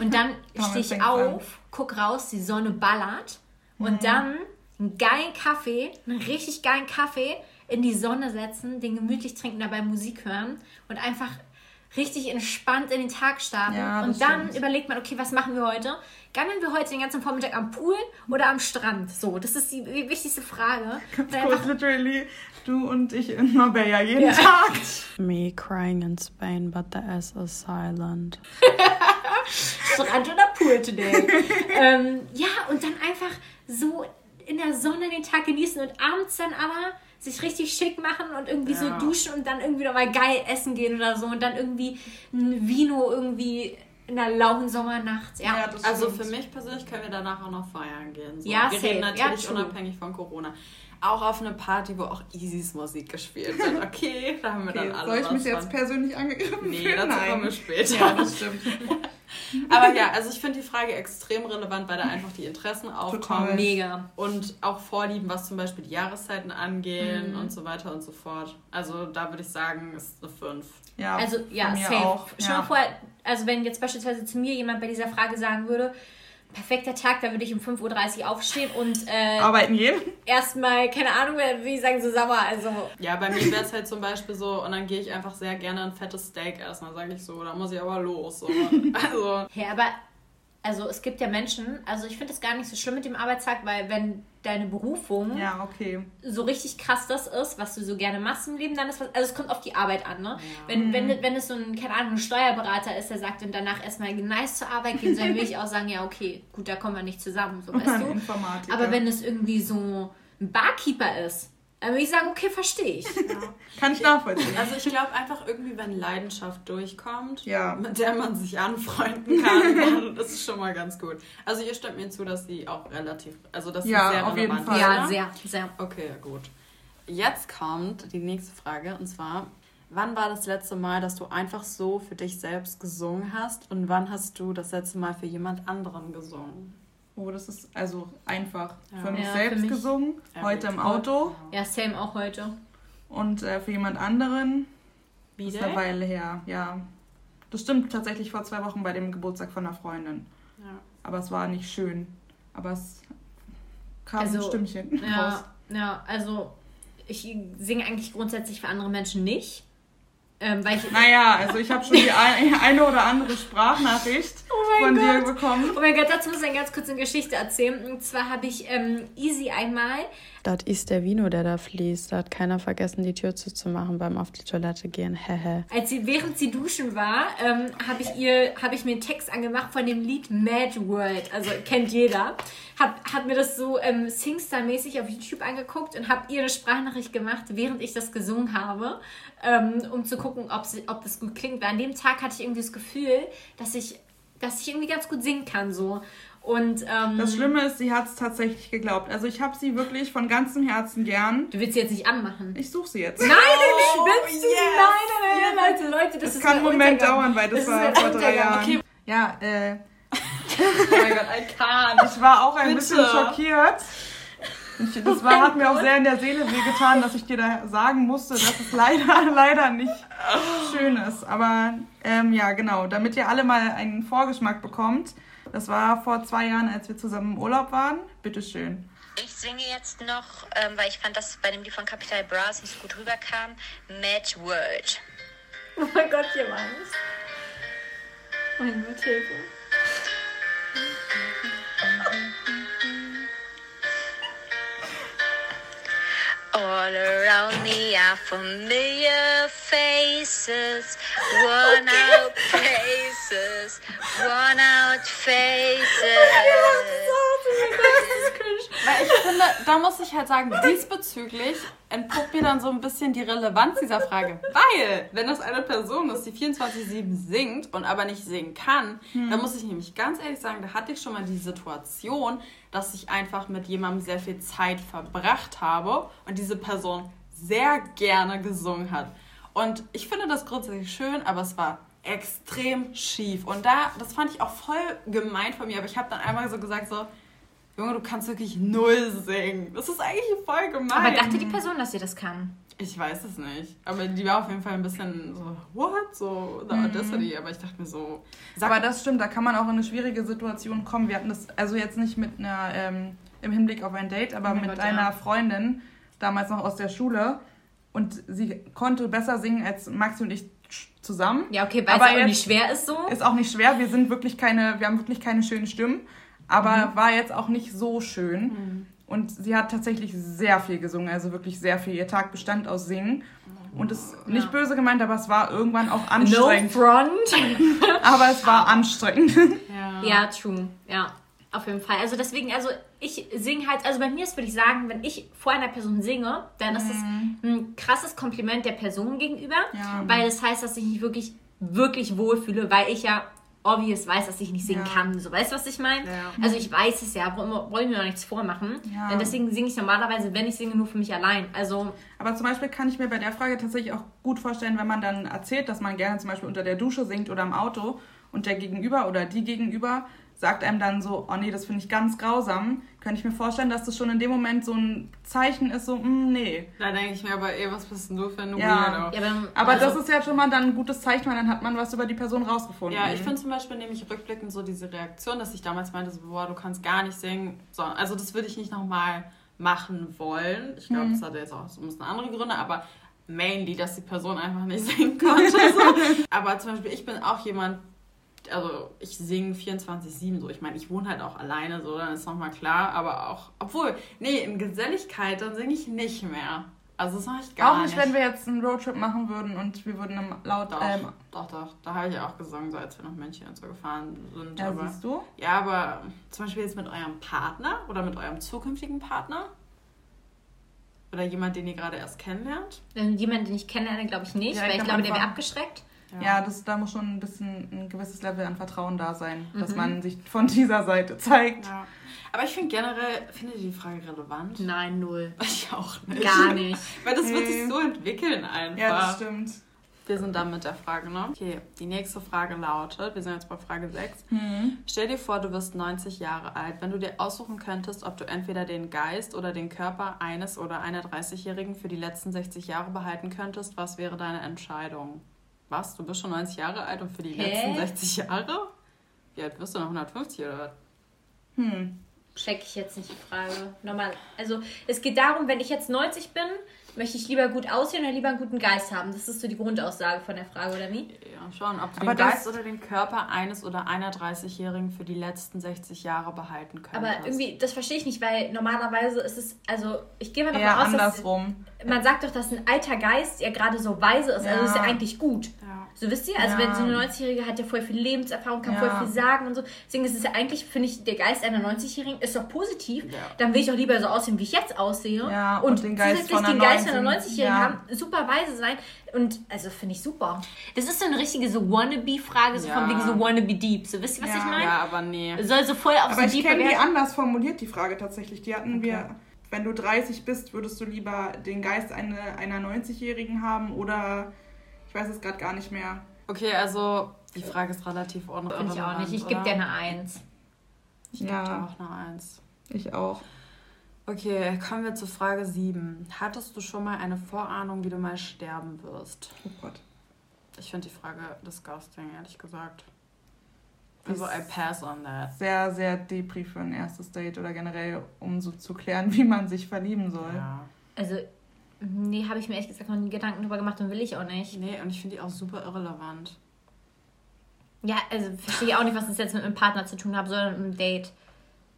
Und dann stehe ich auf, guck raus, die Sonne ballert. Und dann einen geilen Kaffee, einen richtig geilen Kaffee in die Sonne setzen, den gemütlich trinken, dabei Musik hören und einfach richtig entspannt in den Tag starten. Ja, und dann stimmt. überlegt man, okay, was machen wir heute? Gammeln wir heute den ganzen Vormittag am Pool oder am Strand? So, das ist die wichtigste Frage. Und Kurz literally, du und ich in Marbella jeden Tag. Me crying in Spain, but the S is silent. Strand oder Pool today. ähm, ja, und dann einfach so in der Sonne den Tag genießen und abends dann aber sich richtig schick machen und irgendwie so Ja. duschen und dann irgendwie nochmal geil essen gehen oder so und dann irgendwie ein Vino irgendwie in der lauen Sommernacht. Ja, Ja, das Also stimmt. für mich persönlich können wir danach auch noch feiern gehen. So. Ja, wir safe. reden natürlich Ja, true. unabhängig von Corona. Auch auf eine Party, wo auch Easys Musik gespielt wird. Okay, da haben wir Okay, dann alle soll ich mich jetzt persönlich angegriffen Nee, fühlen? dazu Nein. kommen wir später. Ja, das stimmt. Aber ja, also ich finde die Frage extrem relevant, weil da einfach die Interessen Total. aufkommen. mega. Und auch Vorlieben, was zum Beispiel die Jahreszeiten angehen Mhm. und so weiter und so fort. Also da würde ich sagen, ist eine 5. Ja, Also ja, safe. auch. Schon Ja. mal vor, also wenn jetzt beispielsweise zu mir jemand bei dieser Frage sagen würde, perfekter Tag, da würde ich um 5.30 Uhr aufstehen und äh, Arbeiten gehen? erstmal, keine Ahnung, würde ich sagen, so sauer. Also Ja, bei mir wäre es halt zum Beispiel so, und dann gehe ich einfach sehr gerne ein fettes Steak essen. Dann sage ich so, da muss ich aber los. So. Also, Ja, aber also es gibt ja Menschen, also ich finde es gar nicht so schlimm mit dem Arbeitstag, weil wenn deine Berufung Ja, okay. so richtig krass das ist, was du so gerne machst im Leben, dann ist was, also es kommt auf die Arbeit an, ne? Ja. Wenn, wenn, wenn es so ein, keine Ahnung, ein Steuerberater ist, der sagt und danach erstmal nice zur Arbeit gehen soll, will ich auch sagen, ja, okay, gut, da kommen wir nicht zusammen, so weißt Ein du. Informatiker. Aber wenn es irgendwie so ein Barkeeper ist, dann würde ich sagen, okay, verstehe ich. Kann ich nachvollziehen. also ich glaube einfach irgendwie, wenn Leidenschaft durchkommt, Ja. mit der man sich anfreunden kann, dann ist es schon mal ganz gut. Also ihr stimmt mir zu, dass sie auch relativ, also dass sie Ja, sehr auf jeden relevant Fall. ist, Ja, oder? sehr, sehr. Okay, gut. Jetzt kommt die nächste Frage und zwar, wann war das letzte Mal, dass du einfach so für dich selbst gesungen hast und wann hast du das letzte Mal für jemand anderen gesungen? Oh, das ist also einfach. Ja. Für mich Ja, selbst für mich- gesungen, heute im Auto Ja, same auch heute. und äh, für jemand anderen. Wie Das ist eine Weile her, ja. Das stimmt tatsächlich vor zwei Wochen bei dem Geburtstag von einer Freundin. Ja. Aber es war nicht schön. Aber es kam ein Also, Stimmchen raus. Ja, ja, also ich singe eigentlich grundsätzlich für andere Menschen nicht. Ähm, weil ich, Naja, also ich habe schon die ein, eine oder andere Sprachnachricht Oh von mein dir Gott. bekommen. Oh mein Gott, dazu muss ich eine ganz kurz eine Geschichte erzählen. Und zwar habe ich ähm, Easy einmal, Das ist der Vino, der da fließt. Da hat keiner vergessen, die Tür zuzumachen beim auf die Toilette gehen. Als sie, während sie duschen war, ähm, habe ich ihr, ich mir einen Text angemacht von dem Lied Mad World. Also kennt jeder. Hab, hab mir das so ähm, Singstar-mäßig auf YouTube angeguckt und habe ihr eine Sprachnachricht gemacht, während ich das gesungen habe, ähm, um zu gucken, ob, sie, ob das gut klingt. Weil an dem Tag hatte ich irgendwie das Gefühl, dass ich, dass ich irgendwie ganz gut singen kann so. Und ähm, Das Schlimme ist, sie hat es tatsächlich geglaubt. Also ich habe sie wirklich von ganzem Herzen gern. du willst sie jetzt nicht anmachen. Ich suche sie jetzt. Nein, Oh, du? yes, Nein, nein, nein, Leute, Leute, das, Das ist kann einen Moment Untergang. dauern, weil das, Das ist war vor drei. Jahren. Okay. Ja, äh, Oh mein Gott, I can't. ich war auch ein Bitte. bisschen schockiert. Ich, das war, hat mir auch sehr in der Seele wehgetan, dass ich dir da sagen musste, dass es leider, leider nicht schön ist. Aber ähm, ja, genau, damit ihr alle mal einen Vorgeschmack bekommt. Das war vor zwei Jahren, als wir zusammen im Urlaub waren. Bitteschön. Ich singe jetzt noch, ähm, weil ich fand, dass bei dem Lied von Capital Bras nicht so gut rüberkam, Mad World. Oh mein Gott, hier war es. Oh mein Gott, Hilfe. All around me are familiar faces, worn out faces, worn out faces. Weil ich finde, da muss ich halt sagen, diesbezüglich entpuppt mir dann so ein bisschen die Relevanz dieser Frage. Weil, wenn das eine Person ist, die 24-7 singt und aber nicht singen kann, dann muss ich nämlich ganz ehrlich sagen, da hatte ich schon mal die Situation, dass ich einfach mit jemandem sehr viel Zeit verbracht habe und diese Person sehr gerne gesungen hat. Und ich finde das grundsätzlich schön, aber es war extrem schief. Und da, das fand ich auch voll gemein von mir, aber ich habe dann einmal so gesagt, so, Junge, du kannst wirklich null singen. Das ist eigentlich voll gemein. Aber dachte die Person, dass sie das kann? Ich weiß es nicht. Aber die war auf jeden Fall ein bisschen so, what? So, the audacity. Aber ich dachte mir so, sag Aber das stimmt, da kann man auch in eine schwierige Situation kommen. Wir hatten das, also jetzt nicht mit einer, ähm, im Hinblick auf ein Date, aber Oh mit Gott, einer ja. Freundin, damals noch aus der Schule. Und sie konnte besser singen als Maxi und ich zusammen. Ja, okay, weil Aber es auch nicht schwer ist so. Ist auch nicht schwer, wir sind wirklich keine, wir haben wirklich keine schönen Stimmen, aber Mhm. war jetzt auch nicht so schön. Und sie hat tatsächlich sehr viel gesungen, also wirklich sehr viel. Ihr Tag bestand aus Singen. Und es nicht böse gemeint, aber es war irgendwann auch no anstrengend. front. aber es war anstrengend. ja. Ja, true. Ja, auf jeden Fall. Also deswegen, also ich singe halt, also bei mir ist, würde ich sagen, wenn ich vor einer Person singe, dann ist es ein krasses Kompliment der Person gegenüber, Ja. weil das heißt, dass ich mich wirklich, wirklich wohlfühle, weil ich ja obvious weiß, dass ich nicht singen Ja. kann. So, weißt du, was ich meine? Ja. Also ich weiß es ja, wollen wir- noch nichts vormachen. Ja. Deswegen singe ich normalerweise, wenn ich singe, nur für mich allein. Also, Aber zum Beispiel kann ich mir bei der Frage tatsächlich auch gut vorstellen, wenn man dann erzählt, dass man gerne zum Beispiel unter der Dusche singt oder im Auto und der Gegenüber oder die Gegenüber sagt einem dann so, oh nee, das finde ich ganz grausam, könnte ich mir vorstellen, dass das schon in dem Moment so ein Zeichen ist, so, mm, nee. Da denke ich mir aber, ey, was bist denn du für ein Ja. Weirdo? ja, wenn, Aber also, das ist ja schon mal dann ein gutes Zeichen, weil dann hat man was über die Person rausgefunden. Ja, ich finde zum Beispiel nämlich rückblickend so diese Reaktion, dass ich damals meinte, so, boah, du kannst gar nicht singen. So, also das würde ich nicht nochmal machen wollen. Ich glaube, das hatte jetzt auch so ein bisschen andere Gründe, aber mainly, dass die Person einfach nicht singen konnte. So. aber zum Beispiel, ich bin auch jemand, also ich singe 24-7 so. Ich meine, ich wohne halt auch alleine, so, dann ist nochmal klar, aber auch, obwohl, nee, in Geselligkeit, dann singe ich nicht mehr. Also das mache ich gar auch nicht, wenn wir jetzt einen Roadtrip machen würden und wir würden im laut. Doch, Ähm, doch, doch. Da habe ich ja auch gesungen, so als wir nach München und so gefahren sind. ja, aber, siehst du? ja, aber zum Beispiel jetzt mit eurem Partner oder mit eurem zukünftigen Partner oder jemand, den ihr gerade erst kennenlernt. wenn jemand, den ich kennenlerne, glaube ich nicht, Direkt weil ich glaube, der wäre abgeschreckt. Ja, das, da muss schon ein bisschen ein gewisses Level an Vertrauen da sein, Mhm. dass man sich von dieser Seite zeigt. ja. Aber ich finde generell, findet ihr die Frage relevant? Nein, null. Ich auch nicht. Gar nicht. Weil das wird Nee. sich so entwickeln einfach. Ja, das stimmt. Wir sind dann mit der Frage, ne? Okay, die nächste Frage lautet, wir sind jetzt bei Frage 6. Mhm. Stell dir vor, du wirst 90 Jahre alt. Wenn du dir aussuchen könntest, ob du entweder den Geist oder den Körper eines oder einer 30-Jährigen für die letzten 60 Jahre behalten könntest, was wäre deine Entscheidung? Was? Du bist schon 90 Jahre alt und für die Hä? letzten 60 Jahre? Wie alt wirst du noch? 150 oder was? Hm. check ich jetzt nicht die Frage. Normal. Also es geht darum, wenn ich jetzt 90 bin, möchte ich lieber gut aussehen oder lieber einen guten Geist haben. Das ist so die Grundaussage von der Frage, oder wie? Ja, schon. Ob du Aber den Geist oder den Körper eines oder einer 30-Jährigen für die letzten 60 Jahre behalten könntest. Aber irgendwie, das verstehe ich nicht, weil normalerweise ist es, also ich gehe mal davon Eher aus, dass andersrum. Man sagt doch, dass ein alter Geist ja gerade so weise ist. Also Ja. ist ja eigentlich gut. Ja. So wisst ihr? Also Ja. wenn so eine 90-Jährige hat ja voll viel Lebenserfahrung, kann Ja. voll viel sagen und so. Deswegen ist es ja eigentlich, finde ich, der Geist einer 90-Jährigen ist doch positiv. Ja. Dann will ich doch lieber so aussehen, wie ich jetzt aussehe. Ja, und den Geist zusätzlich von den Geist einer 90 90-Jährigen ja. haben, super weise sein. Und also finde ich super. Das ist so eine richtige so Wannabe-Frage, so Ja. von wegen so Wannabe Deep. So wisst ihr, was Ja. ich meine? Ja, aber nee. Soll so voll auf Aber so ich Deep kenne die anders formuliert, die Frage tatsächlich. Die hatten wir, wenn du 30 bist, würdest du lieber den Geist eine, einer 90-Jährigen haben oder ich weiß es gerade gar nicht mehr. Okay, also die Frage ist relativ unrelevant. Finde ich auch nicht. Ich gebe dir eine Eins. Ich gebe dir Ja, auch eine Eins. ich auch. Okay, kommen wir zu Frage 7. Hattest du schon mal eine Vorahnung, wie du mal sterben wirst? Oh Gott. Ich finde die Frage disgusting, ehrlich gesagt. Also, I pass on that. Sehr, sehr depri für ein erstes Date oder generell, um so zu klären, wie man sich verlieben soll. Ja. Also, nee, habe ich mir ehrlich gesagt noch nie Gedanken drüber gemacht und will ich auch nicht. Nee, und ich finde die auch super irrelevant. Ja, also verstehe ich auch nicht, was das jetzt mit einem Partner zu tun hat, sondern mit einem Date.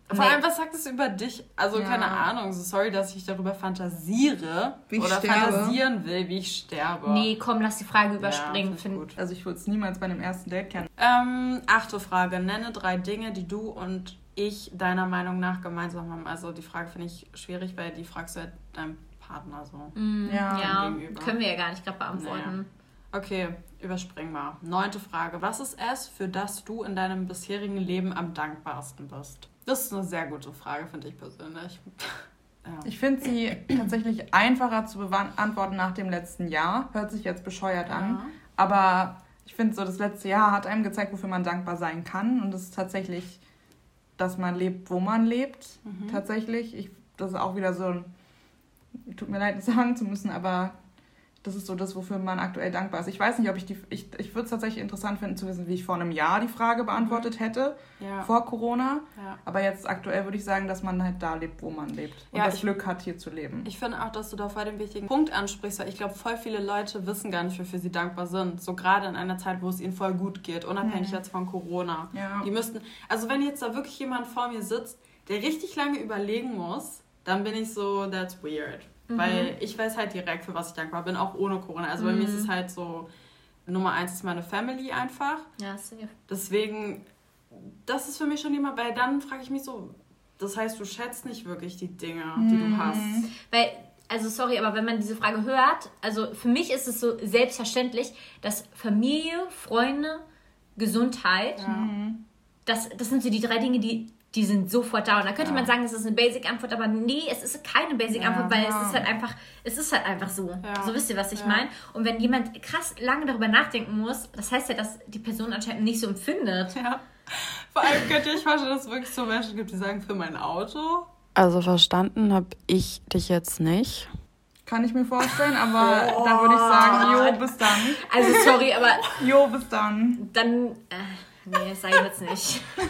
Vor Nee. allem, was sagt es über dich? Also, Ja. keine Ahnung. So sorry, dass ich darüber fantasiere ich oder sterbe. fantasieren will, wie ich sterbe. Nee, komm, lass die Frage Ja, überspringen. Find- gut. Also ich würde es niemals bei einem ersten Date kennen. Ähm, achte Frage. Nenne drei Dinge, die du und ich deiner Meinung nach gemeinsam haben. Also, die Frage finde ich schwierig, weil die fragst du halt deinem Partner so. Mm, Ja. ja, können wir ja gar nicht gerade beantworten. Okay, überspringen wir. Neunte Frage. Was ist es, für das du in deinem bisherigen Leben am dankbarsten bist? Das ist eine sehr gute Frage, finde ich persönlich. Ja. Ich finde sie tatsächlich einfacher zu beantworten nach dem letzten Jahr. Hört sich jetzt bescheuert an. Aber ich finde so, das letzte Jahr hat einem gezeigt, wofür man dankbar sein kann. Und das ist tatsächlich, dass man lebt, wo man lebt. Mhm. Tatsächlich. Ich, das ist auch wieder so ein, tut mir leid, das sagen zu müssen, aber das ist so das, wofür man aktuell dankbar ist. Ich weiß nicht, ob ich die, ich, ich würde es tatsächlich interessant finden zu wissen, wie ich vor einem Jahr die Frage beantwortet hätte, Ja. vor Corona. ja. Aber jetzt aktuell würde ich sagen, dass man halt da lebt, wo man lebt. Und Ja, das ich- Glück hat, hier zu leben. Ich finde auch, dass du da voll den wichtigen Punkt ansprichst, weil ich glaube, voll viele Leute wissen gar nicht, wofür sie dankbar sind. So gerade in einer Zeit, wo es ihnen voll gut geht, unabhängig jetzt von Corona. Die müssten, also wenn jetzt da wirklich jemand vor mir sitzt, der richtig lange überlegen muss, dann bin ich so, that's weird. Weil ich weiß halt direkt, für was ich dankbar bin, auch ohne Corona. Also bei mir ist es halt so, Nummer eins ist meine Family einfach. Ja, safe. Deswegen, das ist für mich schon jemand, weil dann frage ich mich so, das heißt, du schätzt nicht wirklich die Dinge, die du hast. Weil, also sorry, aber wenn man diese Frage hört, also für mich ist es so selbstverständlich, dass Familie, Freunde, Gesundheit, das, das sind so die drei Dinge, die, die sind sofort da. Und da könnte man sagen, das ist eine Basic-Antwort, aber nee, es ist keine Basic-Antwort, weil es ist halt einfach, es ist halt einfach so. Ja. So wisst ihr, was ich Ja. meine? Und wenn jemand krass lange darüber nachdenken muss, das heißt ja, dass die Person anscheinend nicht so empfindet. Ja. Vor allem könnt ihr euch vorstellen, dass es wirklich so Menschen gibt, die sagen, für mein Auto. Also verstanden habe ich dich jetzt nicht. Kann ich mir vorstellen, aber da würde ich sagen, jo, bis dann. Also sorry, aber Jo, bis dann. dann, äh, nee, das sage ich jetzt nicht.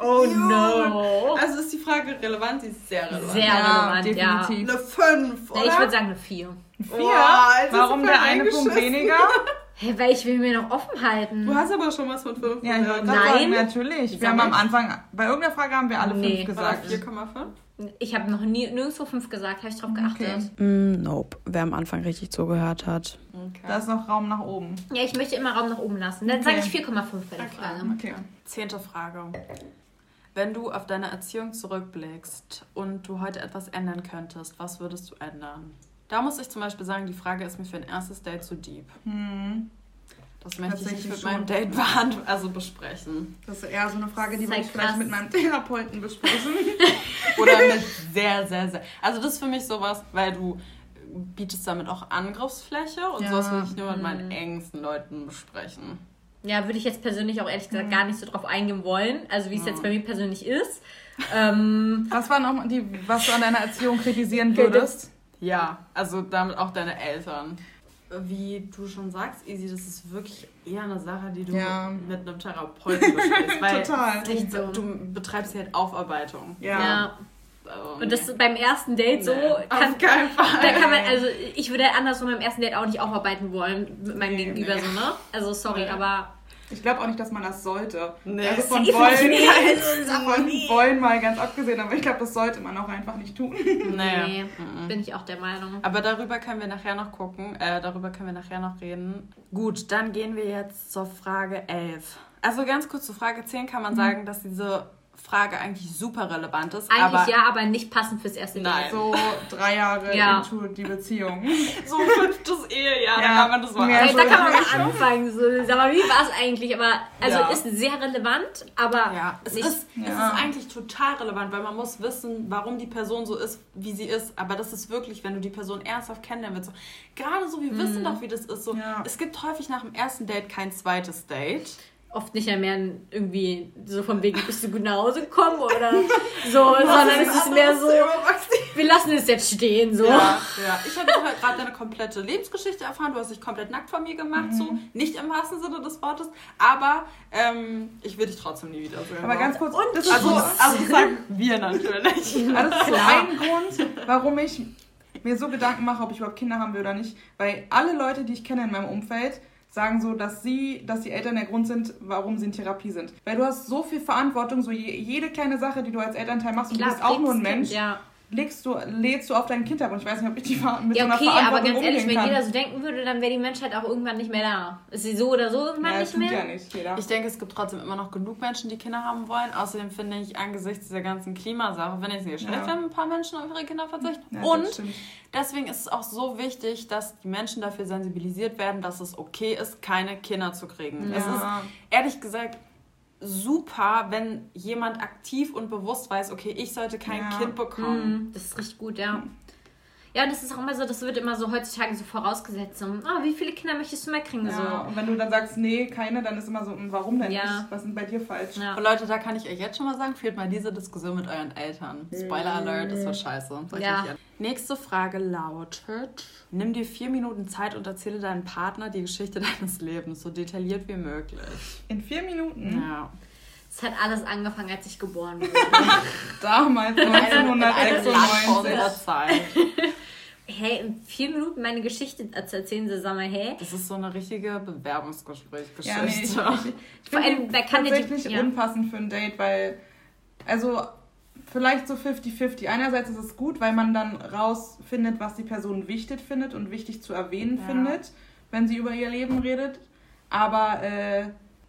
Oh no. Also ist die Frage relevant, sie ist sehr relevant. Sehr relevant, ja. definitiv. Eine 5, oder? Nee, ich würde sagen eine 4. Vier? Boah, jetzt hast Warum der eine Punkt weniger? Hey, weil ich will mir noch offen halten. Du hast aber schon was von 5 Ja, gerade Nein. natürlich. Wir haben am. Anfang, bei irgendeiner Frage haben wir alle Nee. fünf War gesagt. 4,5? Ich habe noch nie nirgendwo 5 gesagt, habe ich drauf geachtet. Okay. Mm, nope. Wer am Anfang richtig zugehört hat. Okay. Da ist noch Raum nach oben. Ja, ich möchte immer Raum nach oben lassen. Dann sage Okay. ich 4,5 bei der Frage. Okay. Zehnte Frage. Wenn du auf deine Erziehung zurückblickst und du heute etwas ändern könntest, was würdest du ändern? Da muss ich zum Beispiel sagen, die Frage ist mir für ein erstes Date zu deep. Hm. Das möchte ich nicht mit schon. meinem Date beantworten, also besprechen. Das ist eher so eine Frage, die würde ich vielleicht mit meinem Therapeuten besprechen. Oder mit sehr, sehr, sehr. Also das ist für mich sowas, weil du bietest damit auch Angriffsfläche und Ja. sowas will ich nur mit meinen engsten Leuten besprechen. Ja, würde ich jetzt persönlich auch ehrlich gesagt gar nicht so drauf eingehen wollen. Also wie es jetzt bei mir persönlich ist. Ähm, Was war noch die, was du an deiner Erziehung kritisieren würdest? Ja, also damit auch deine Eltern. Wie du schon sagst, Easy, das ist wirklich eher eine Sache, die du Ja. mit einem Therapeuten besprichst. Weil Total. So. du betreibst hier halt Aufarbeitung. Ja. Ja. Also, Und das beim ersten Date so Nee, kann, auf keinen Fall. da kann man, also ich würde andersrum beim ersten Date auch nicht aufarbeiten wollen mit meinem Nee, Gegenüber nee. so, ne? Also sorry, Nee. aber Ich glaube auch nicht, dass man das sollte. Nee. Also von wollen, nicht. von wollen mal ganz abgesehen, aber ich glaube, das sollte man auch einfach nicht tun. nee. nee, Mhm. bin ich auch der Meinung. Aber darüber können wir nachher noch gucken. Äh, darüber können wir nachher noch reden. Gut, dann gehen wir jetzt zur Frage 11. Also ganz kurz zur Frage 10 kann man sagen, dass diese Frage eigentlich super relevant ist. Eigentlich aber ja, aber nicht passend fürs erste Nein. Date. So drei Jahre Ja. into die Beziehung. so fünftes Ehejahr, Ja, dann kann man das mal so da kann man mal anfangen. So, sag mal, wie war es eigentlich? Aber also Ja. ist sehr relevant, aber Ja, es nicht. ist, es Ja. ist eigentlich total relevant, weil man muss wissen, warum die Person so ist, wie sie ist. Aber das ist wirklich, wenn du die Person ernsthaft kennenlernen willst. So, gerade so, wir wissen doch, wie das ist. So, Ja. Es gibt häufig nach dem ersten Date kein zweites Date. Oft nicht mehr irgendwie so von wegen, bist du gut nach Hause gekommen oder so, sondern es ist mehr so, wir lassen es jetzt stehen, so. Ja, ja. Ich habe halt gerade deine komplette Lebensgeschichte erfahren. Du hast dich komplett nackt von mir gemacht, Mhm. so. Nicht im wahrsten Sinne des Wortes, aber ähm, ich will dich trotzdem nie wiedersehen. Aber ganz kurz, das ist also, so, also sagen wir natürlich. Also das ist so ein Grund, warum ich mir so Gedanken mache, ob ich überhaupt Kinder haben will oder nicht. Weil alle Leute, die ich kenne in meinem Umfeld, sagen so, dass sie, dass die Eltern der Grund sind, warum sie in Therapie sind. Weil du hast so viel Verantwortung, so je, jede kleine Sache, die du als Elternteil machst, und du bist auch nur ein Mensch, Ja, legst du, lädst du auf dein Kind ab. Und ich weiß nicht, ob ich die mit ja okay, aber ganz ehrlich, wenn kann. jeder so denken würde, dann wäre die Menschheit auch irgendwann nicht mehr da. Ist sie so oder so irgendwann ja, nicht mehr? ja nicht jeder. Ich denke, es gibt trotzdem immer noch genug Menschen, die Kinder haben wollen. Außerdem finde ich angesichts dieser ganzen Klimasache, wenn es nicht schlecht, Ja. wenn ein paar Menschen auf ihre Kinder verzichten. Ja, Und deswegen ist es auch so wichtig, dass die Menschen dafür sensibilisiert werden, dass es okay ist, keine Kinder zu kriegen. Es ist ehrlich gesagt super, wenn jemand aktiv und bewusst weiß, okay, ich sollte kein Ja. Kind bekommen. Mhm, das ist richtig gut, ja. Ja, und das ist auch immer so, das wird immer so heutzutage so vorausgesetzt. So, ah, wie viele Kinder möchtest du mal kriegen? Ja, und wenn du dann sagst, nee, keine, dann ist immer so, hm, warum denn Ja. nicht? Was ist bei dir falsch? So. Ja. Und Leute, da kann ich euch jetzt schon mal sagen, führt mal diese Diskussion mit euren Eltern. Spoiler Alert, das wird scheiße. Ja. Nächste Frage lautet: Nimm dir vier Minuten Zeit und erzähle deinem Partner die Geschichte deines Lebens, so detailliert wie möglich. In vier Minuten? Ja. Es hat alles angefangen, als ich geboren wurde. Damals, Land 1996. unserer Zeit. hey, in vier Minuten meine Geschichte zu erzählen, so sag mal, hey. Das ist so eine richtige Ja, Bewerbungsgespräch-Geschichte. nee, ich, Vor finde allem, wer kann denn die- tatsächlich ja. unpassend für ein Date, weil, also vielleicht so 50-50. Einerseits ist es gut, weil man dann rausfindet, was die Person wichtig findet und wichtig zu erwähnen Ja. findet, wenn sie über ihr Leben redet. Aber äh,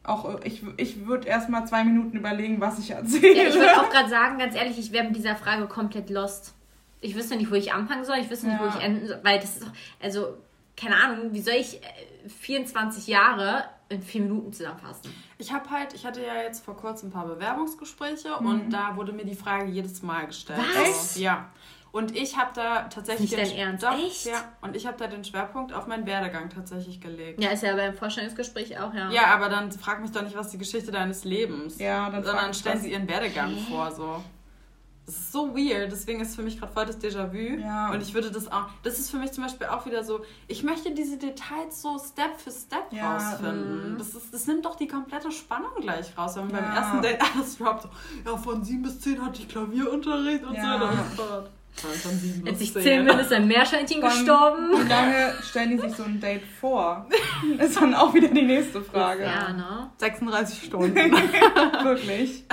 auch ich, ich würde erstmal zwei Minuten überlegen, was ich erzähle. Ja, ich würde auch gerade sagen, ganz ehrlich, ich wäre mit dieser Frage komplett lost. Ich wüsste nicht, wo ich anfangen soll, ich wüsste nicht, wo Ja. ich enden soll, weil das ist doch, also, keine Ahnung, wie soll ich äh, 24 Jahre in vier Minuten zusammenfassen? Ich habe halt, ich hatte ja jetzt vor kurzem ein paar Bewerbungsgespräche Mhm. und da wurde mir die Frage jedes Mal gestellt. Was? So, ja. Und ich habe da tatsächlich. Ist nicht den- dein Ernst? Doch, Echt? Ja. Und ich habe da den Schwerpunkt auf meinen Werdegang tatsächlich gelegt. Ja, ist ja beim Vorstellungsgespräch auch, ja. Ja, aber dann frag mich doch nicht, was die Geschichte deines Lebens. Ja, dann Sondern stellen sie ihren Werdegang vor, so. Das ist so weird, deswegen ist für mich gerade voll das Déjà-vu. Ja. Und ich würde das auch. Das ist für mich zum Beispiel auch wieder so, ich möchte diese Details so Step für Step Ja, rausfinden. Das, ist, das nimmt doch die komplette Spannung gleich raus, wenn man beim Ja. ersten Date alles droppt. So, ja, von 7 bis 10 hatte ich Klavierunterricht und Ja. so. Dann, ja, von 7 Als bis ich 10. zehn bin, ist ein Meerschweinchen gestorben. Wie lange stellen die sich so ein Date vor? Ist dann auch wieder die nächste Frage. Ja, ne? 36 Stunden. Wirklich.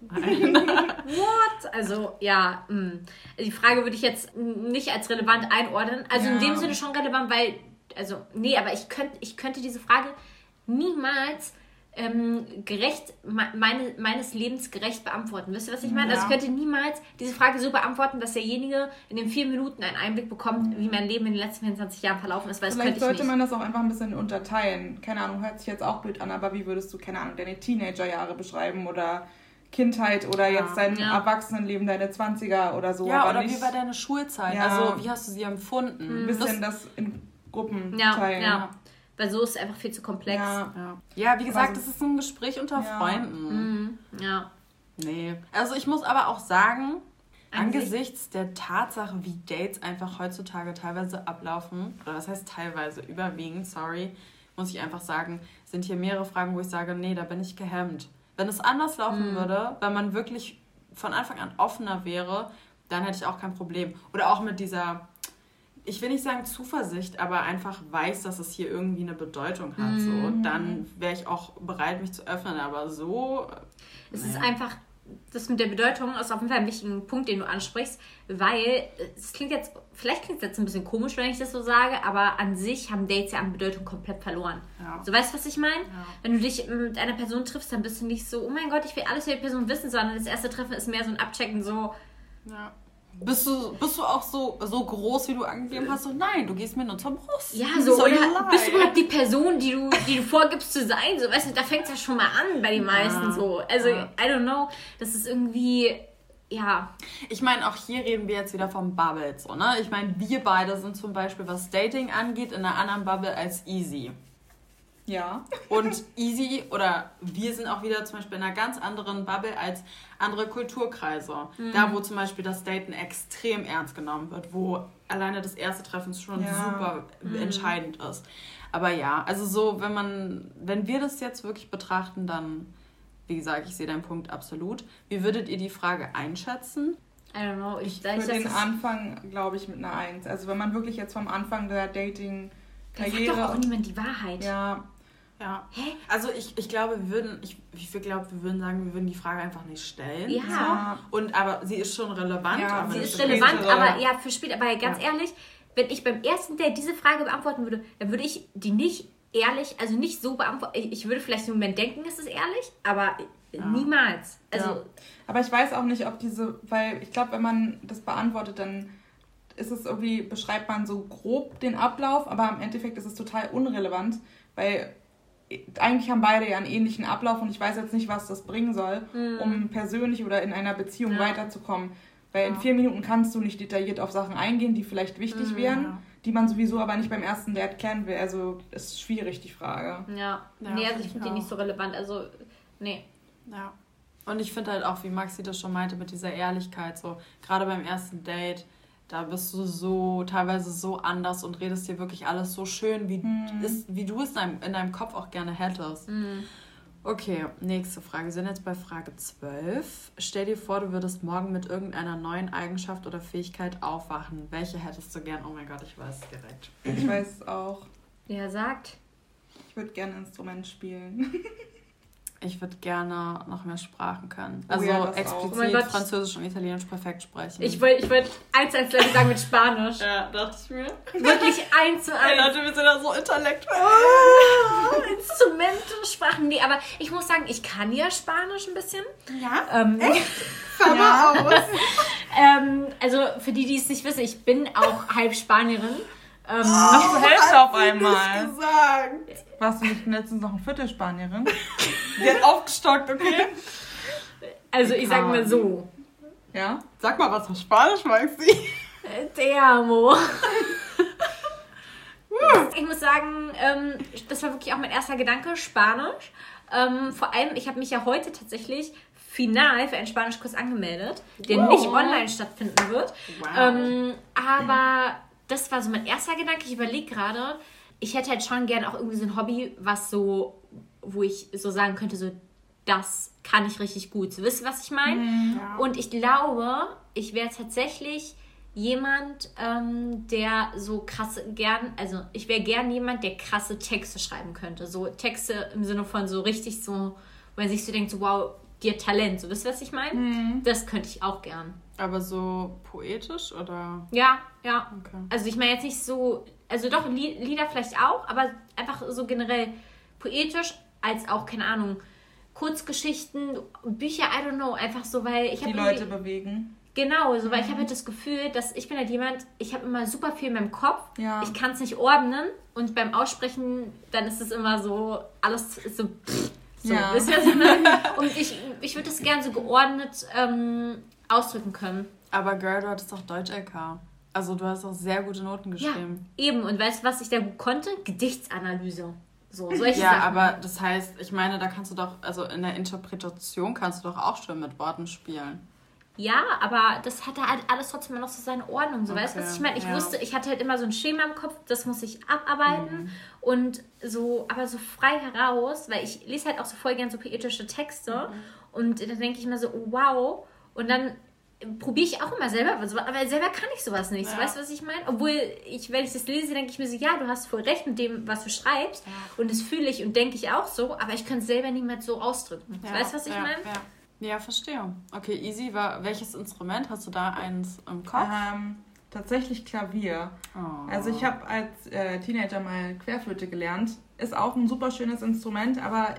What? Also, ja, mh. die Frage würde ich jetzt nicht als relevant einordnen. Also in Ja. dem Sinne schon relevant, weil, also, nee, aber ich, könnt, ich könnte diese Frage niemals ähm, gerecht, me- meine, meines Lebens gerecht beantworten. Wisst ihr, was ich meine? Also Ja. ich könnte niemals diese Frage so beantworten, dass derjenige in den vier Minuten einen Einblick bekommt, wie mein Leben in den letzten 24 Jahren verlaufen ist, weil das Vielleicht könnte ich sollte nicht. man das auch einfach ein bisschen unterteilen. Keine Ahnung, hört sich jetzt auch blöd an, aber wie würdest du, keine Ahnung, deine Teenagerjahre beschreiben oder Kindheit oder Ja. jetzt dein Ja. Erwachsenenleben, deine 20er oder so. Ja, aber oder nicht wie war deine Schulzeit? Ja. Also, wie hast du sie empfunden? ein bisschen das, in Gruppen ja, teilen. ja. Weil so ist es einfach viel zu komplex. Ja. Ja. ja, wie gesagt, so- das ist ein Gespräch unter Ja. Freunden. Mhm. Ja. Nee. Also ich muss aber auch sagen, An sich? Angesichts der Tatsache, wie Dates einfach heutzutage teilweise ablaufen, oder was heißt teilweise, überwiegend, sorry, muss ich einfach sagen, sind hier mehrere Fragen, wo ich sage, nee, da bin ich gehemmt. Wenn es anders laufen würde, wenn man wirklich von Anfang an offener wäre, dann hätte ich auch kein Problem. Oder auch mit dieser, ich will nicht sagen Zuversicht, aber einfach weiß, dass es hier irgendwie eine Bedeutung hat. So, dann wäre ich auch bereit, mich zu öffnen. Aber so, Es ist einfach, das mit der Bedeutung ist auf jeden Fall ein wichtiger Punkt, den du ansprichst, weil es klingt jetzt, vielleicht klingt es jetzt ein bisschen komisch, wenn ich das so sage, aber an sich haben Dates ja an Bedeutung komplett verloren. Ja. So, weißt du, was ich meine? Wenn du dich mit einer Person triffst, dann bist du nicht so, oh mein Gott, ich will alles über die Person wissen, sondern das erste Treffen ist mehr so ein Abchecken, so, ja. Bist du, bist du auch so, so groß, wie du angegeben hast? So, nein, du gehst mir nur zur Brust. ja, so, So oder lie. bist du überhaupt die Person, die du, die du vorgibst zu sein? So, weißt du, da fängt es ja schon mal an bei den meisten so. Also, Ja. I don't know, das ist irgendwie, ja, Ich meine, auch hier reden wir jetzt wieder vom Bubbles, so, ne? Ich meine, wir beide sind zum Beispiel, was Dating angeht, in einer anderen Bubble als Easy. Ja. Und Easy oder wir sind auch wieder zum Beispiel in einer ganz anderen Bubble als andere Kulturkreise. Da, wo zum Beispiel das Daten extrem ernst genommen wird, wo alleine das erste Treffen schon Ja. super entscheidend ist. Aber ja, also so, wenn man, wenn wir das jetzt wirklich betrachten, dann, wie gesagt, ich sehe deinen Punkt absolut. Wie würdet ihr die Frage einschätzen? I don't know. Ich, Für dass den Anfang glaube ich mit einer Eins. Also wenn man wirklich jetzt vom Anfang der Da sagt doch auch niemand die Wahrheit. Ja, Ja. Hä? Also ich, ich glaube, wir würden, ich, ich glaube, wir würden sagen, wir würden die Frage einfach nicht stellen. Ja. ja. Und aber sie ist schon relevant. Ja, aber Sie ist so relevant, spätere- aber ja, für später. Aber ganz Ja. ehrlich, wenn ich beim ersten Date diese Frage beantworten würde, dann würde ich die nicht ehrlich, also nicht so beantworten. Ich ich würde vielleicht im Moment denken, es ist ehrlich, aber niemals. Also, Ja. Aber ich weiß auch nicht, ob diese, weil ich glaube, wenn man das beantwortet, dann ist es irgendwie, beschreibt man so grob den Ablauf, aber im Endeffekt ist es total unrelevant, weil eigentlich haben beide ja einen ähnlichen Ablauf und ich weiß jetzt nicht, was das bringen soll, um persönlich oder in einer Beziehung Ja. weiterzukommen. Weil in vier Minuten kannst du nicht detailliert auf Sachen eingehen, die vielleicht wichtig wären, ja. die man sowieso aber nicht beim ersten Date klären will. Also ist schwierig, die Frage. ja. Ja, nee, also ich finde die nicht so relevant. Also, nee. Ja. Und ich finde halt auch, wie Maxi das schon meinte, mit dieser Ehrlichkeit, so gerade beim ersten Date, da bist du so teilweise so anders und redest dir wirklich alles so schön, wie, ist, wie du es in deinem, in deinem Kopf auch gerne hättest. Okay, nächste Frage. Wir sind jetzt bei Frage 12. Stell dir vor, du würdest morgen mit irgendeiner neuen Eigenschaft oder Fähigkeit aufwachen. Welche hättest du gern? Oh mein Gott, ich weiß es direkt. Ich weiß auch, Wer sagt? ich würde gerne ein Instrument spielen. Ich würde gerne noch mehr Sprachen können. Oh Also ja, explizit Oh. Französisch und Italienisch perfekt sprechen. Ich wollte ich wollt eins als Leute sagen mit Spanisch. ja, dachte ich mir. Wirklich eins zu eins. Leute, wir sind ja so intellektuell. Instrumente, Sprachen. Nee, aber ich muss sagen, ich kann ja Spanisch ein bisschen. Ja? Ähm, Hör mal aus. ähm, also für die, die es nicht wissen, ich bin auch halb Spanierin. Ähm, Ach, du hältst auf Nicht einmal. gesagt. Warst du nicht letztens noch ein Viertelspanierin? Die hat aufgestockt, okay? also ich sag mal so. Ja? Sag mal was auf Spanisch, Maxi. Te amo. ich muss sagen, ähm, das war wirklich auch mein erster Gedanke, Spanisch. Ähm, vor allem, ich habe mich ja heute tatsächlich final für einen Spanischkurs angemeldet, der nicht online stattfinden wird. Wow. Ähm, aber das war so mein erster Gedanke. Ich überlege gerade, ich hätte halt schon gern auch irgendwie so ein Hobby, was so, wo ich so sagen könnte, so, das kann ich richtig gut. So, wisst ihr, was ich meine? Ja. Und ich glaube, ich wäre tatsächlich jemand, ähm, der so krasse gern, also ich wäre gern jemand, der krasse Texte schreiben könnte. So Texte im Sinne von so richtig so, wo man sich so denkt, so wow, dir Talent. So, wisst ihr, was ich meine? Das könnte ich auch gern. Aber so poetisch oder? Ja, ja. Okay. Also ich meine jetzt nicht so, also doch Lie- Lieder vielleicht auch, aber einfach so generell poetisch als auch, keine Ahnung, Kurzgeschichten, Bücher, I don't know, einfach so, weil ich Die habe Leute bewegen. Genau, so, weil ich habe halt das Gefühl, dass ich bin halt jemand, ich habe immer super viel in meinem Kopf. Ja. Ich kann es nicht ordnen und beim Aussprechen, dann ist es immer so, alles ist so, pff, so Ja. was ich meine? Und ich, ich würde das gerne so geordnet ähm, ausdrücken können. Aber Girl, du hattest doch Deutsch-LK. Also du hast auch sehr gute Noten Ja, geschrieben. eben. Und weißt du, was ich da gut konnte? Gedichtsanalyse. So, solche Ja, Sachen. aber das heißt, ich meine, da kannst du doch, also in der Interpretation kannst du doch auch schon mit Worten spielen. Ja, aber das hatte halt alles trotzdem noch so seine Ordnung. So, weißt du, was Okay, ich meine? Ich ja. wusste, ich hatte halt immer so ein Schema im Kopf, das muss ich abarbeiten. Mhm. Und so, aber so frei heraus, weil ich lese halt auch so voll gern so poetische Texte. Mhm. Und dann denke ich mir so, oh, wow. Und dann probiere ich auch immer selber, was- aber selber kann ich sowas nicht. So, Ja. weißt du, was ich meine? Obwohl, ich, wenn ich das lese, denke ich mir so, ja, du hast voll recht mit dem, was du schreibst. Und das fühle ich und denke ich auch so, aber ich kann es selber niemals so ausdrücken. Ja, Weißt du, was ich ja, meine? Ja. ja, verstehe. Okay, easy. War, welches Instrument? Hast du da eins im Kopf? Ähm, tatsächlich Klavier. Oh. Also ich habe als äh, Teenager mal Querflöte gelernt. Ist auch ein super schönes Instrument, aber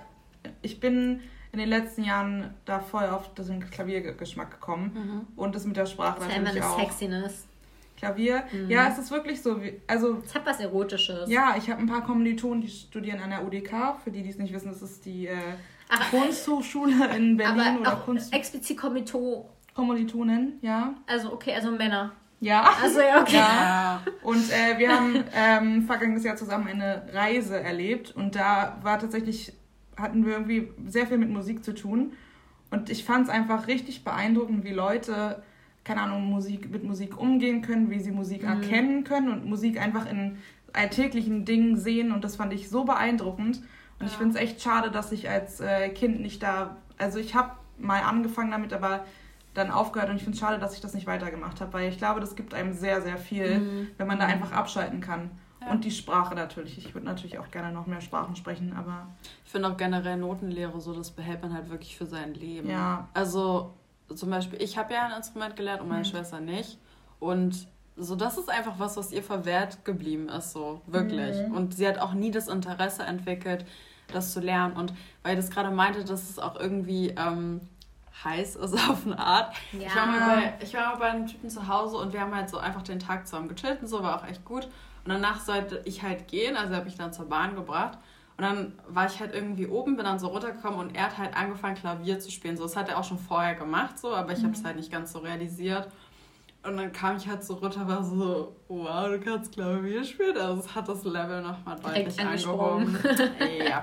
ich bin in den letzten Jahren da voll auf den Klaviergeschmack gekommen. Und das mit der Sprache Das natürlich eine auch. Sexiness. Klavier. Ja, es ist wirklich so. Wie, also Es hat was Erotisches. ja, ich habe ein paar Kommilitonen, die studieren an der UDK. Für die, die es nicht wissen, das ist die äh, Ach, Kunsthochschule in Berlin aber oder auch Kunst explizit Kommito, Kommilitonen, ja. also okay, also Männer. Ja. Also ja, okay. Ja. Und äh, wir haben ähm, vergangenes Jahr zusammen eine Reise erlebt und da war tatsächlich, hatten wir irgendwie sehr viel mit Musik zu tun. Und ich fand es einfach richtig beeindruckend, wie Leute, keine Ahnung, Musik, mit Musik umgehen können, wie sie Musik erkennen können und Musik einfach in alltäglichen Dingen sehen. Und das fand ich so beeindruckend. Und ich finde es echt schade, dass ich als äh, Kind nicht da, also ich habe mal angefangen damit, aber dann aufgehört und ich finde es schade, dass ich das nicht weitergemacht habe, weil ich glaube, das gibt einem sehr, sehr viel, wenn man da einfach abschalten kann. Ja. Und die Sprache natürlich. Ich würde natürlich auch gerne noch mehr Sprachen sprechen, aber Ich finde auch generell Notenlehre so, das behält man halt wirklich für sein Leben. Ja. Also zum Beispiel, ich habe ja ein Instrument gelernt und meine Mhm. Schwester nicht. Und so, das ist einfach was, was ihr verwehrt geblieben ist, so wirklich. Mhm. Und sie hat auch nie das Interesse entwickelt, das zu lernen. Und weil ich das gerade meinte, dass es auch irgendwie ähm, heiß ist auf eine Art. Ja. Ich, war mal bei, ich war mal bei einem Typen zu Hause und wir haben halt so einfach den Tag zusammen gechillt und so, war auch echt gut. Und danach sollte ich halt gehen, also hat mich dann zur Bahn gebracht. Und dann war ich halt irgendwie oben, bin dann so runtergekommen und er hat halt angefangen, Klavier zu spielen. So, das hat er auch schon vorher gemacht, so, aber ich habe es halt nicht ganz so realisiert. Und dann kam ich halt so runter, war so, wow, du kannst Klavier spielen. Also es hat das Level nochmal deutlich angehoben. ja.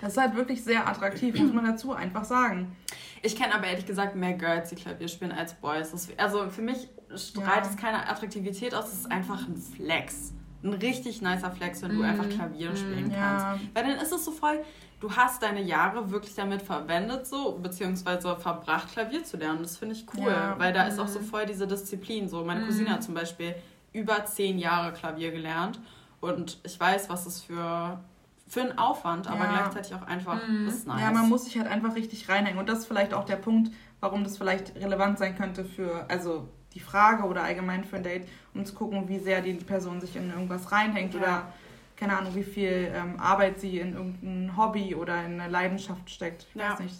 das ist halt wirklich sehr attraktiv, muss man dazu einfach sagen. Ich kenne aber ehrlich gesagt mehr Girls, die Klavier spielen, als Boys. Das, also für mich strahlt Ja. es keine Attraktivität aus, es ist einfach ein Flex. Ein richtig nicer Flex, wenn du einfach Klavier spielen Ja. kannst. Weil dann ist es so voll, du hast deine Jahre wirklich damit verwendet, so, beziehungsweise verbracht, Klavier zu lernen. Das finde ich cool, Ja. weil da ist auch so voll diese Disziplin. So, meine Cousine hat zum Beispiel über zehn Jahre Klavier gelernt und ich weiß, was es für, für einen Aufwand, aber Ja. gleichzeitig auch einfach ist nice. Ja, man muss sich halt einfach richtig reinhängen. Und das ist vielleicht auch der Punkt, warum das vielleicht relevant sein könnte für, also die Frage oder allgemein für ein Date, um zu gucken, wie sehr die Person sich in irgendwas reinhängt Ja. oder keine Ahnung, wie viel ähm, Arbeit sie in irgendein Hobby oder in eine Leidenschaft steckt. Ich Ja. nicht.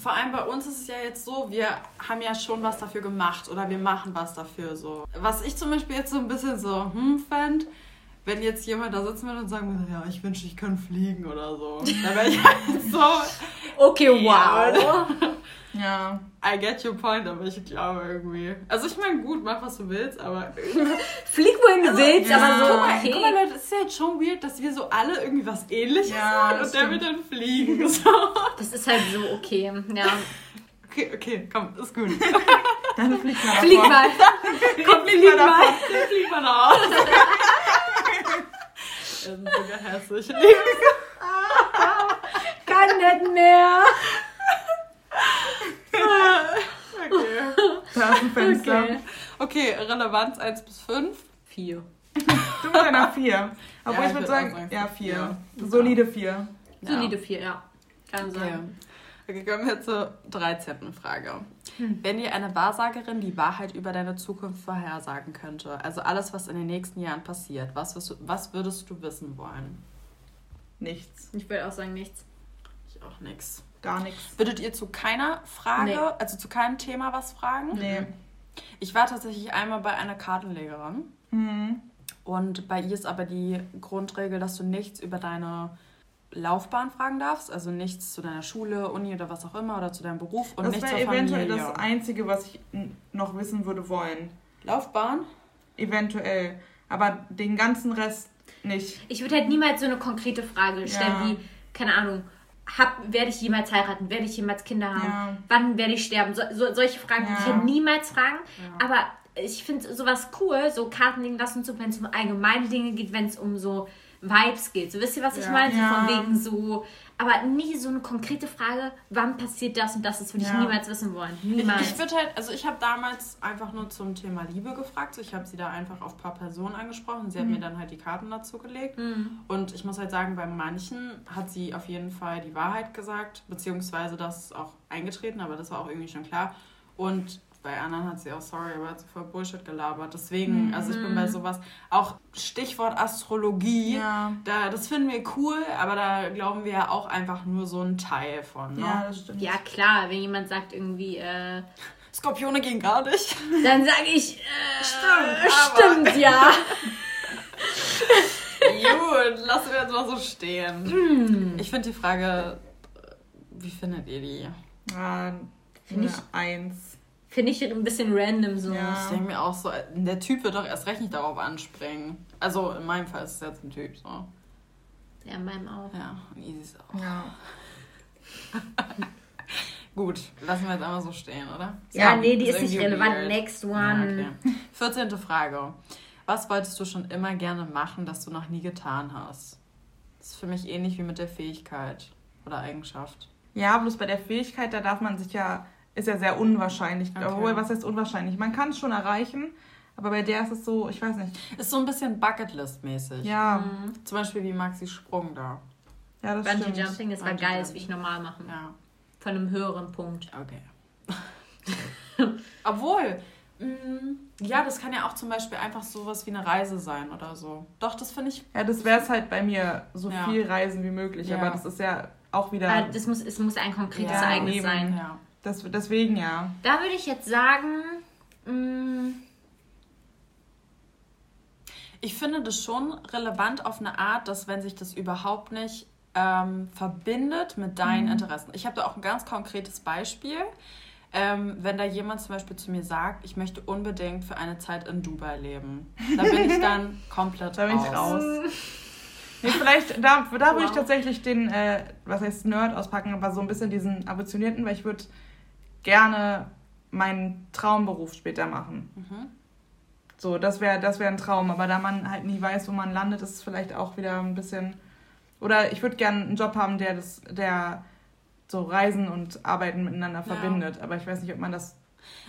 Vor allem bei uns ist es ja jetzt so, wir haben ja schon was dafür gemacht oder wir machen was dafür so. Was ich zum Beispiel jetzt so ein bisschen so, hm, fand, wenn jetzt jemand da sitzen würde und sagen würde, ja, ich wünsche, ich könnte fliegen oder so. Da wäre ich halt so, Okay, wow. Ja. I get your point, aber ich glaube irgendwie. Also ich meine, gut, mach was du willst, aber. Flieg wohin du willst, ja. aber so, Guck mal, okay. guck mal, Leute, es ist ja jetzt schon weird, dass wir so alle irgendwie was ähnliches Ja, machen das und der stimmt. wird dann fliegen. So. Das ist halt so okay. Ja. Okay, okay, komm, ist gut. Dann fliegt man Flieg davon. mal. Komm, flieg mal. Dann fliegt man aus. Das ist sogar hässlich. Ich liebe Kann nicht mehr. Okay. Da ist ein Fenster. Okay. okay, Relevanz 1 bis 5. Vier. Du mit einer 4. Obwohl Ja, ich würde würd sagen, sagen ja, vier. 4. Solide 4. Solide vier, ja. Kann Okay. sein. okay, kommen wir zur 13. Frage. Wenn dir eine Wahrsagerin die Wahrheit über deine Zukunft vorhersagen könnte, also alles, was in den nächsten Jahren passiert, was, du, was würdest du wissen wollen? Nichts. Ich würde auch sagen nichts. Ich auch nix. Gar nichts. Würdet ihr zu keiner Frage, Nee. also zu keinem Thema was fragen? Nee. Ich war tatsächlich einmal bei einer Kartenlegerin. Mhm. Und bei ihr ist aber die Grundregel, dass du nichts über deine Laufbahn fragen darfst, also nichts zu deiner Schule, Uni oder was auch immer oder zu deinem Beruf und Das nichts zur wäre eventuell Familie. das Einzige, was ich noch wissen würde wollen. Laufbahn? Eventuell. Aber den ganzen Rest nicht. Ich würde halt niemals so eine konkrete Frage stellen Ja. wie, keine Ahnung, hab, werde ich jemals heiraten? Werde ich jemals Kinder haben? Ja. Wann werde ich sterben? So, so, solche Fragen, Ja. ich ja niemals fragen. Aber ich finde sowas cool, so Karten liegen lassen, so wenn es um allgemeine Dinge geht, wenn es um so Vibes geht. So wisst ihr, was ich Ja. meine? So Ja. von wegen so, aber nie so eine konkrete Frage, wann passiert das und das, das würde ich Ja. niemals wissen wollen. Niemals. Ich würde halt, also ich habe damals einfach nur zum Thema Liebe gefragt. So, ich habe sie da einfach auf ein paar Personen angesprochen. Sie hat mir dann halt die Karten dazu gelegt. Und ich muss halt sagen, bei manchen hat sie auf jeden Fall die Wahrheit gesagt, beziehungsweise das ist auch eingetreten, aber das war auch irgendwie schon klar. Und bei anderen hat sie auch, sorry, aber hat sie voll Bullshit gelabert. Deswegen, also ich bin bei sowas, auch Stichwort Astrologie, Ja. da, das finden wir cool, aber da glauben wir ja auch einfach nur so einen Teil von. Ne? Ja, das stimmt. ja, klar, wenn jemand sagt irgendwie, äh, Skorpione gehen gar nicht. dann sage ich, äh, Stimmt, stimmt, ja. Gut, lassen wir jetzt mal so stehen. Ich finde die Frage, wie findet ihr die? Ja, Find ich- eine Eins. Finde ich ein bisschen random so. Ja. Ich denke mir auch so, der Typ wird doch erst recht nicht darauf anspringen. Also in meinem Fall ist es jetzt ein Typ so. Ja, meinem auch. Ja, und easy ist auch. Ja. Gut, lassen wir jetzt einmal so stehen, oder? Ja, nee, die ist nicht relevant. weird. Next Ja, one. okay. 14. Frage. Was wolltest du schon immer gerne machen, das du noch nie getan hast? Das ist für mich ähnlich wie mit der Fähigkeit oder Eigenschaft. Ja, bloß bei der Fähigkeit, da darf man sich ja, ist ja sehr unwahrscheinlich. Okay. Obwohl, was heißt unwahrscheinlich? Man kann es schon erreichen, aber bei der ist es so, ich weiß nicht. Ist so ein bisschen Bucketlist-mäßig. Ja, Zum Beispiel wie Maxi Sprung da. ja, das Bungee stimmt. Jumping, das war geil, das will ich normal machen. Ja. Von einem höheren Punkt. Okay. Obwohl, mh, ja, das kann ja auch zum Beispiel einfach sowas wie eine Reise sein oder so. Doch, das finde ich. Ja, das wäre es halt bei mir, so Ja. viel reisen wie möglich. Ja. Aber das ist ja auch wieder, Aber das muss, es muss ein konkretes Ja, Ereignis eben. sein. Ja. Das, deswegen ja. Da würde ich jetzt sagen, mh, Ich finde das schon relevant auf eine Art, dass wenn sich das überhaupt nicht ähm, verbindet mit deinen Interessen. Ich habe da auch ein ganz konkretes Beispiel. Ähm, wenn da jemand zum Beispiel zu mir sagt, ich möchte unbedingt für eine Zeit in Dubai leben, da bin ich dann komplett Da bin ich raus. raus. Nee, vielleicht, da, da würde ich tatsächlich den, äh, was heißt Nerd auspacken, aber so ein bisschen diesen ambitionierten, weil ich würde gerne meinen Traumberuf später machen. Mhm. So, das wäre das wär ein Traum, aber da man halt nie weiß, wo man landet, ist es vielleicht auch wieder ein bisschen. Oder ich würde gerne einen Job haben, der das, der so Reisen und Arbeiten miteinander Ja. verbindet. Aber ich weiß nicht, ob man das.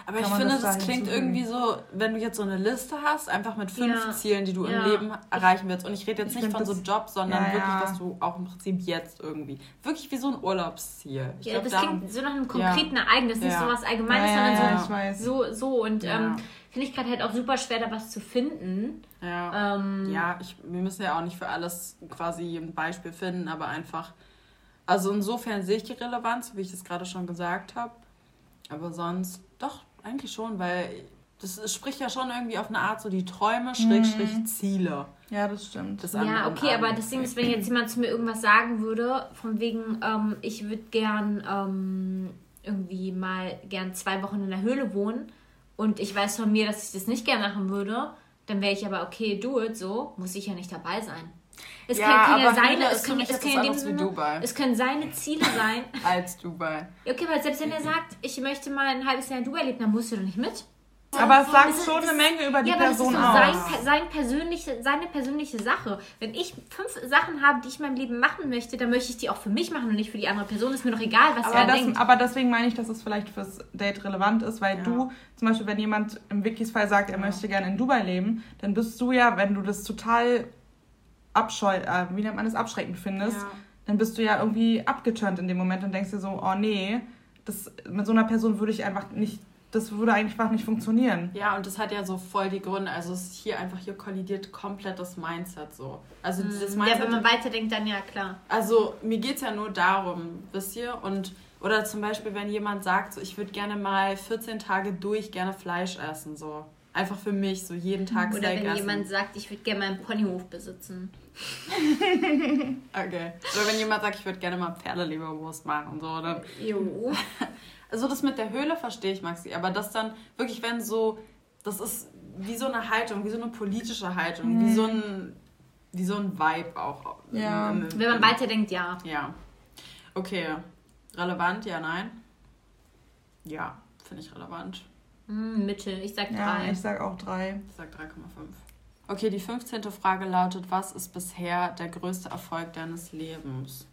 Aber Kann ich finde, das das, da klingt irgendwie so, wenn du jetzt so eine Liste hast, einfach mit fünf Ja. Zielen, die du Ja. im Leben erreichen willst. Und ich rede jetzt Ich nicht von so Jobs, sondern Ja, wirklich, ja. dass du auch im Prinzip jetzt irgendwie, wirklich wie so ein Urlaubsziel. Ich ja, glaub, das darum- klingt so nach einem konkreten Ereignis, nicht Ja. so was Allgemeines, Ja, sondern ja, so, ich weiß. so, so. Und Ja. ähm, finde ich gerade halt auch super schwer, da was zu finden. Ja, Ähm, ja ich, wir müssen ja auch nicht für alles quasi ein Beispiel finden, aber einfach, also insofern sehe ich die Relevanz, wie ich das gerade schon gesagt habe. Aber sonst, doch, eigentlich schon, weil das spricht ja schon irgendwie auf eine Art so die Träume, Schrägstrich Ziele. Ja, das stimmt. des Ja, okay, aber das Ding ist, wenn jetzt jemand zu mir irgendwas sagen würde, von wegen, ähm, ich würde gern ähm, irgendwie mal gern zwei Wochen in der Höhle wohnen und ich weiß von mir, dass ich das nicht gern machen würde, dann wäre ich aber, okay, do it so, muss ich ja nicht dabei sein. Es Ja, kann, ja seine, es können, es können in Sinne, Dubai. es können seine Ziele sein. Als Dubai. Ja, Okay, weil selbst wenn er sagt, ich möchte mal ein halbes Jahr in Dubai leben, dann musst du doch nicht mit. Aber es sagt schon eine Menge über die ja, aber das ist Person so aus. sein, sein persönliche, seine persönliche Sache. Wenn ich fünf Sachen habe, die ich in meinem Leben machen möchte, dann möchte ich die auch für mich machen und nicht für die andere Person. Ist mir doch egal, was Aber, er das, denkt. aber deswegen meine ich, dass es vielleicht fürs Date relevant ist, weil Ja. du, zum Beispiel, wenn jemand im Wikis Fall sagt, er möchte gerne in Dubai leben, dann bist du ja, wenn du das total abscheu, äh, wie nennt man das, abschreckend findest, Ja. dann bist du ja irgendwie abgeturnt in dem Moment und denkst dir so, oh nee, das, mit so einer Person würde ich einfach nicht, das würde einfach nicht funktionieren. Ja, und das hat ja so voll die Gründe. Also es ist hier einfach, hier kollidiert komplett das Mindset so. Also dieses ja, Mindset. wenn man weiterdenkt, dann ja, klar. Also mir geht es ja nur darum, wisst ihr? Und oder zum Beispiel, wenn jemand sagt, so, ich würde gerne mal 14 Tage durch gerne Fleisch essen, so. Einfach für mich, so jeden Tag Oder Steak wenn essen. jemand sagt, ich würde gerne mal einen Ponyhof besitzen. Okay. Oder wenn jemand sagt, ich würde gerne mal Pferdeleberwurst machen, so. Dann, Jo. also das mit der Höhle verstehe ich, Maxi. Aber das dann wirklich, wenn so, das ist wie so eine Haltung, wie so eine politische Haltung, wie so ein, wie so ein Vibe auch. Ja. Im- im- Wenn man weiterdenkt, ja. Ja. Okay, relevant, ja, nein? Ja, finde ich relevant. Hm, Mitte, ich sag Ja, drei. ich sag auch drei. Ich sag 3,5. Okay, die 15. Frage lautet, was ist bisher der größte Erfolg deines Lebens?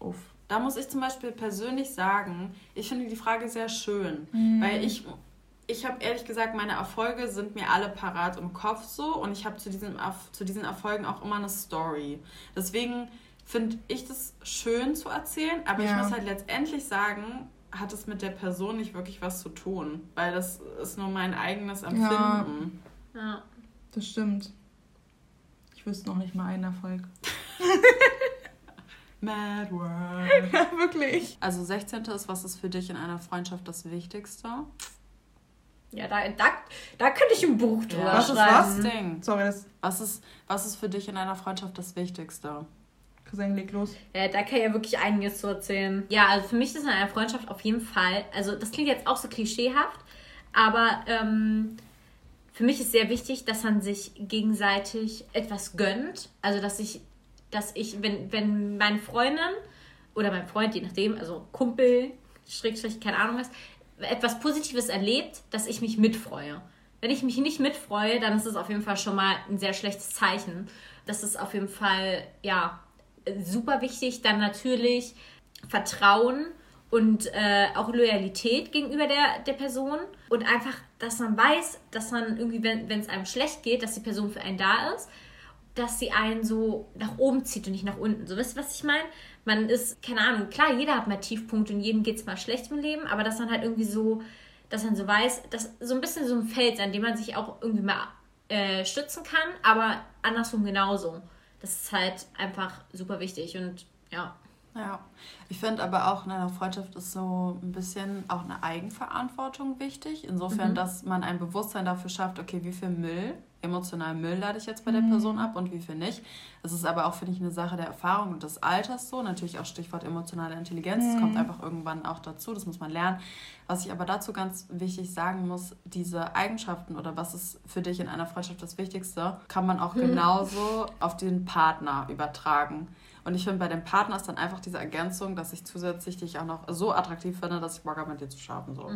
Uff. Da muss ich zum Beispiel persönlich sagen, ich finde die Frage sehr schön, weil ich, ich habe ehrlich gesagt, meine Erfolge sind mir alle parat im Kopf so und ich habe zu, diesem zu diesen Erfolgen auch immer eine Story. Deswegen finde ich das schön zu erzählen, aber ich Ja. muss halt letztendlich sagen, hat es mit der Person nicht wirklich was zu tun, weil das ist nur mein eigenes Empfinden. Ja. Das stimmt. Ich wüsste noch nicht mal einen Erfolg. Mad World. Ja, wirklich. Also 16. ist, was ist für dich in einer Freundschaft das Wichtigste? Ja, da, da, da könnte ich ein Buch drüber Was ist was? Ding. Sorry, das Was ist, was ist für dich in einer Freundschaft das Wichtigste? Cousin leg los. Ja, da kann ich ja wirklich einiges zu erzählen. Ja, also für mich ist in einer Freundschaft auf jeden Fall, also das klingt jetzt auch so klischeehaft, aber ähm, für mich ist sehr wichtig, dass man sich gegenseitig etwas gönnt. Also dass ich, dass ich, wenn, wenn meine Freundin oder mein Freund, je nachdem, also Kumpel, Schrägstrich, keine Ahnung was, etwas Positives erlebt, dass ich mich mitfreue. Wenn ich mich nicht mitfreue, dann ist es auf jeden Fall schon mal ein sehr schlechtes Zeichen. Das ist auf jeden Fall, ja, super wichtig. Dann natürlich Vertrauen und äh, auch Loyalität gegenüber der, der Person. Und einfach, dass man weiß, dass man irgendwie, wenn es einem schlecht geht, dass die Person für einen da ist, dass sie einen so nach oben zieht und nicht nach unten. So, wisst ihr, was ich meine? Man ist, keine Ahnung, klar, jeder hat mal Tiefpunkte und jedem geht es mal schlecht im Leben, aber dass man halt irgendwie so, dass man so weiß, dass so ein bisschen so ein Feld, an dem man sich auch irgendwie mal äh, stützen kann, aber andersrum genauso. Das ist halt einfach super wichtig und ja. Ja, ich finde aber auch in einer Freundschaft ist so ein bisschen auch eine Eigenverantwortung wichtig. Insofern, dass man ein Bewusstsein dafür schafft, okay, wie viel Müll, emotionalen Müll lade ich jetzt bei der Person ab und wie viel nicht. Es ist aber auch, finde ich, eine Sache der Erfahrung und des Alters so. Natürlich auch Stichwort emotionale Intelligenz. Das kommt einfach irgendwann auch dazu, das muss man lernen. Was ich aber dazu ganz wichtig sagen muss, diese Eigenschaften oder was ist für dich in einer Freundschaft das Wichtigste, kann man auch genauso auf den Partner übertragen. Und ich finde, bei dem Partner ist dann einfach diese Ergänzung, dass ich zusätzlich dich auch noch so attraktiv finde, dass ich Bock habe, mit dir zu schaffen. So.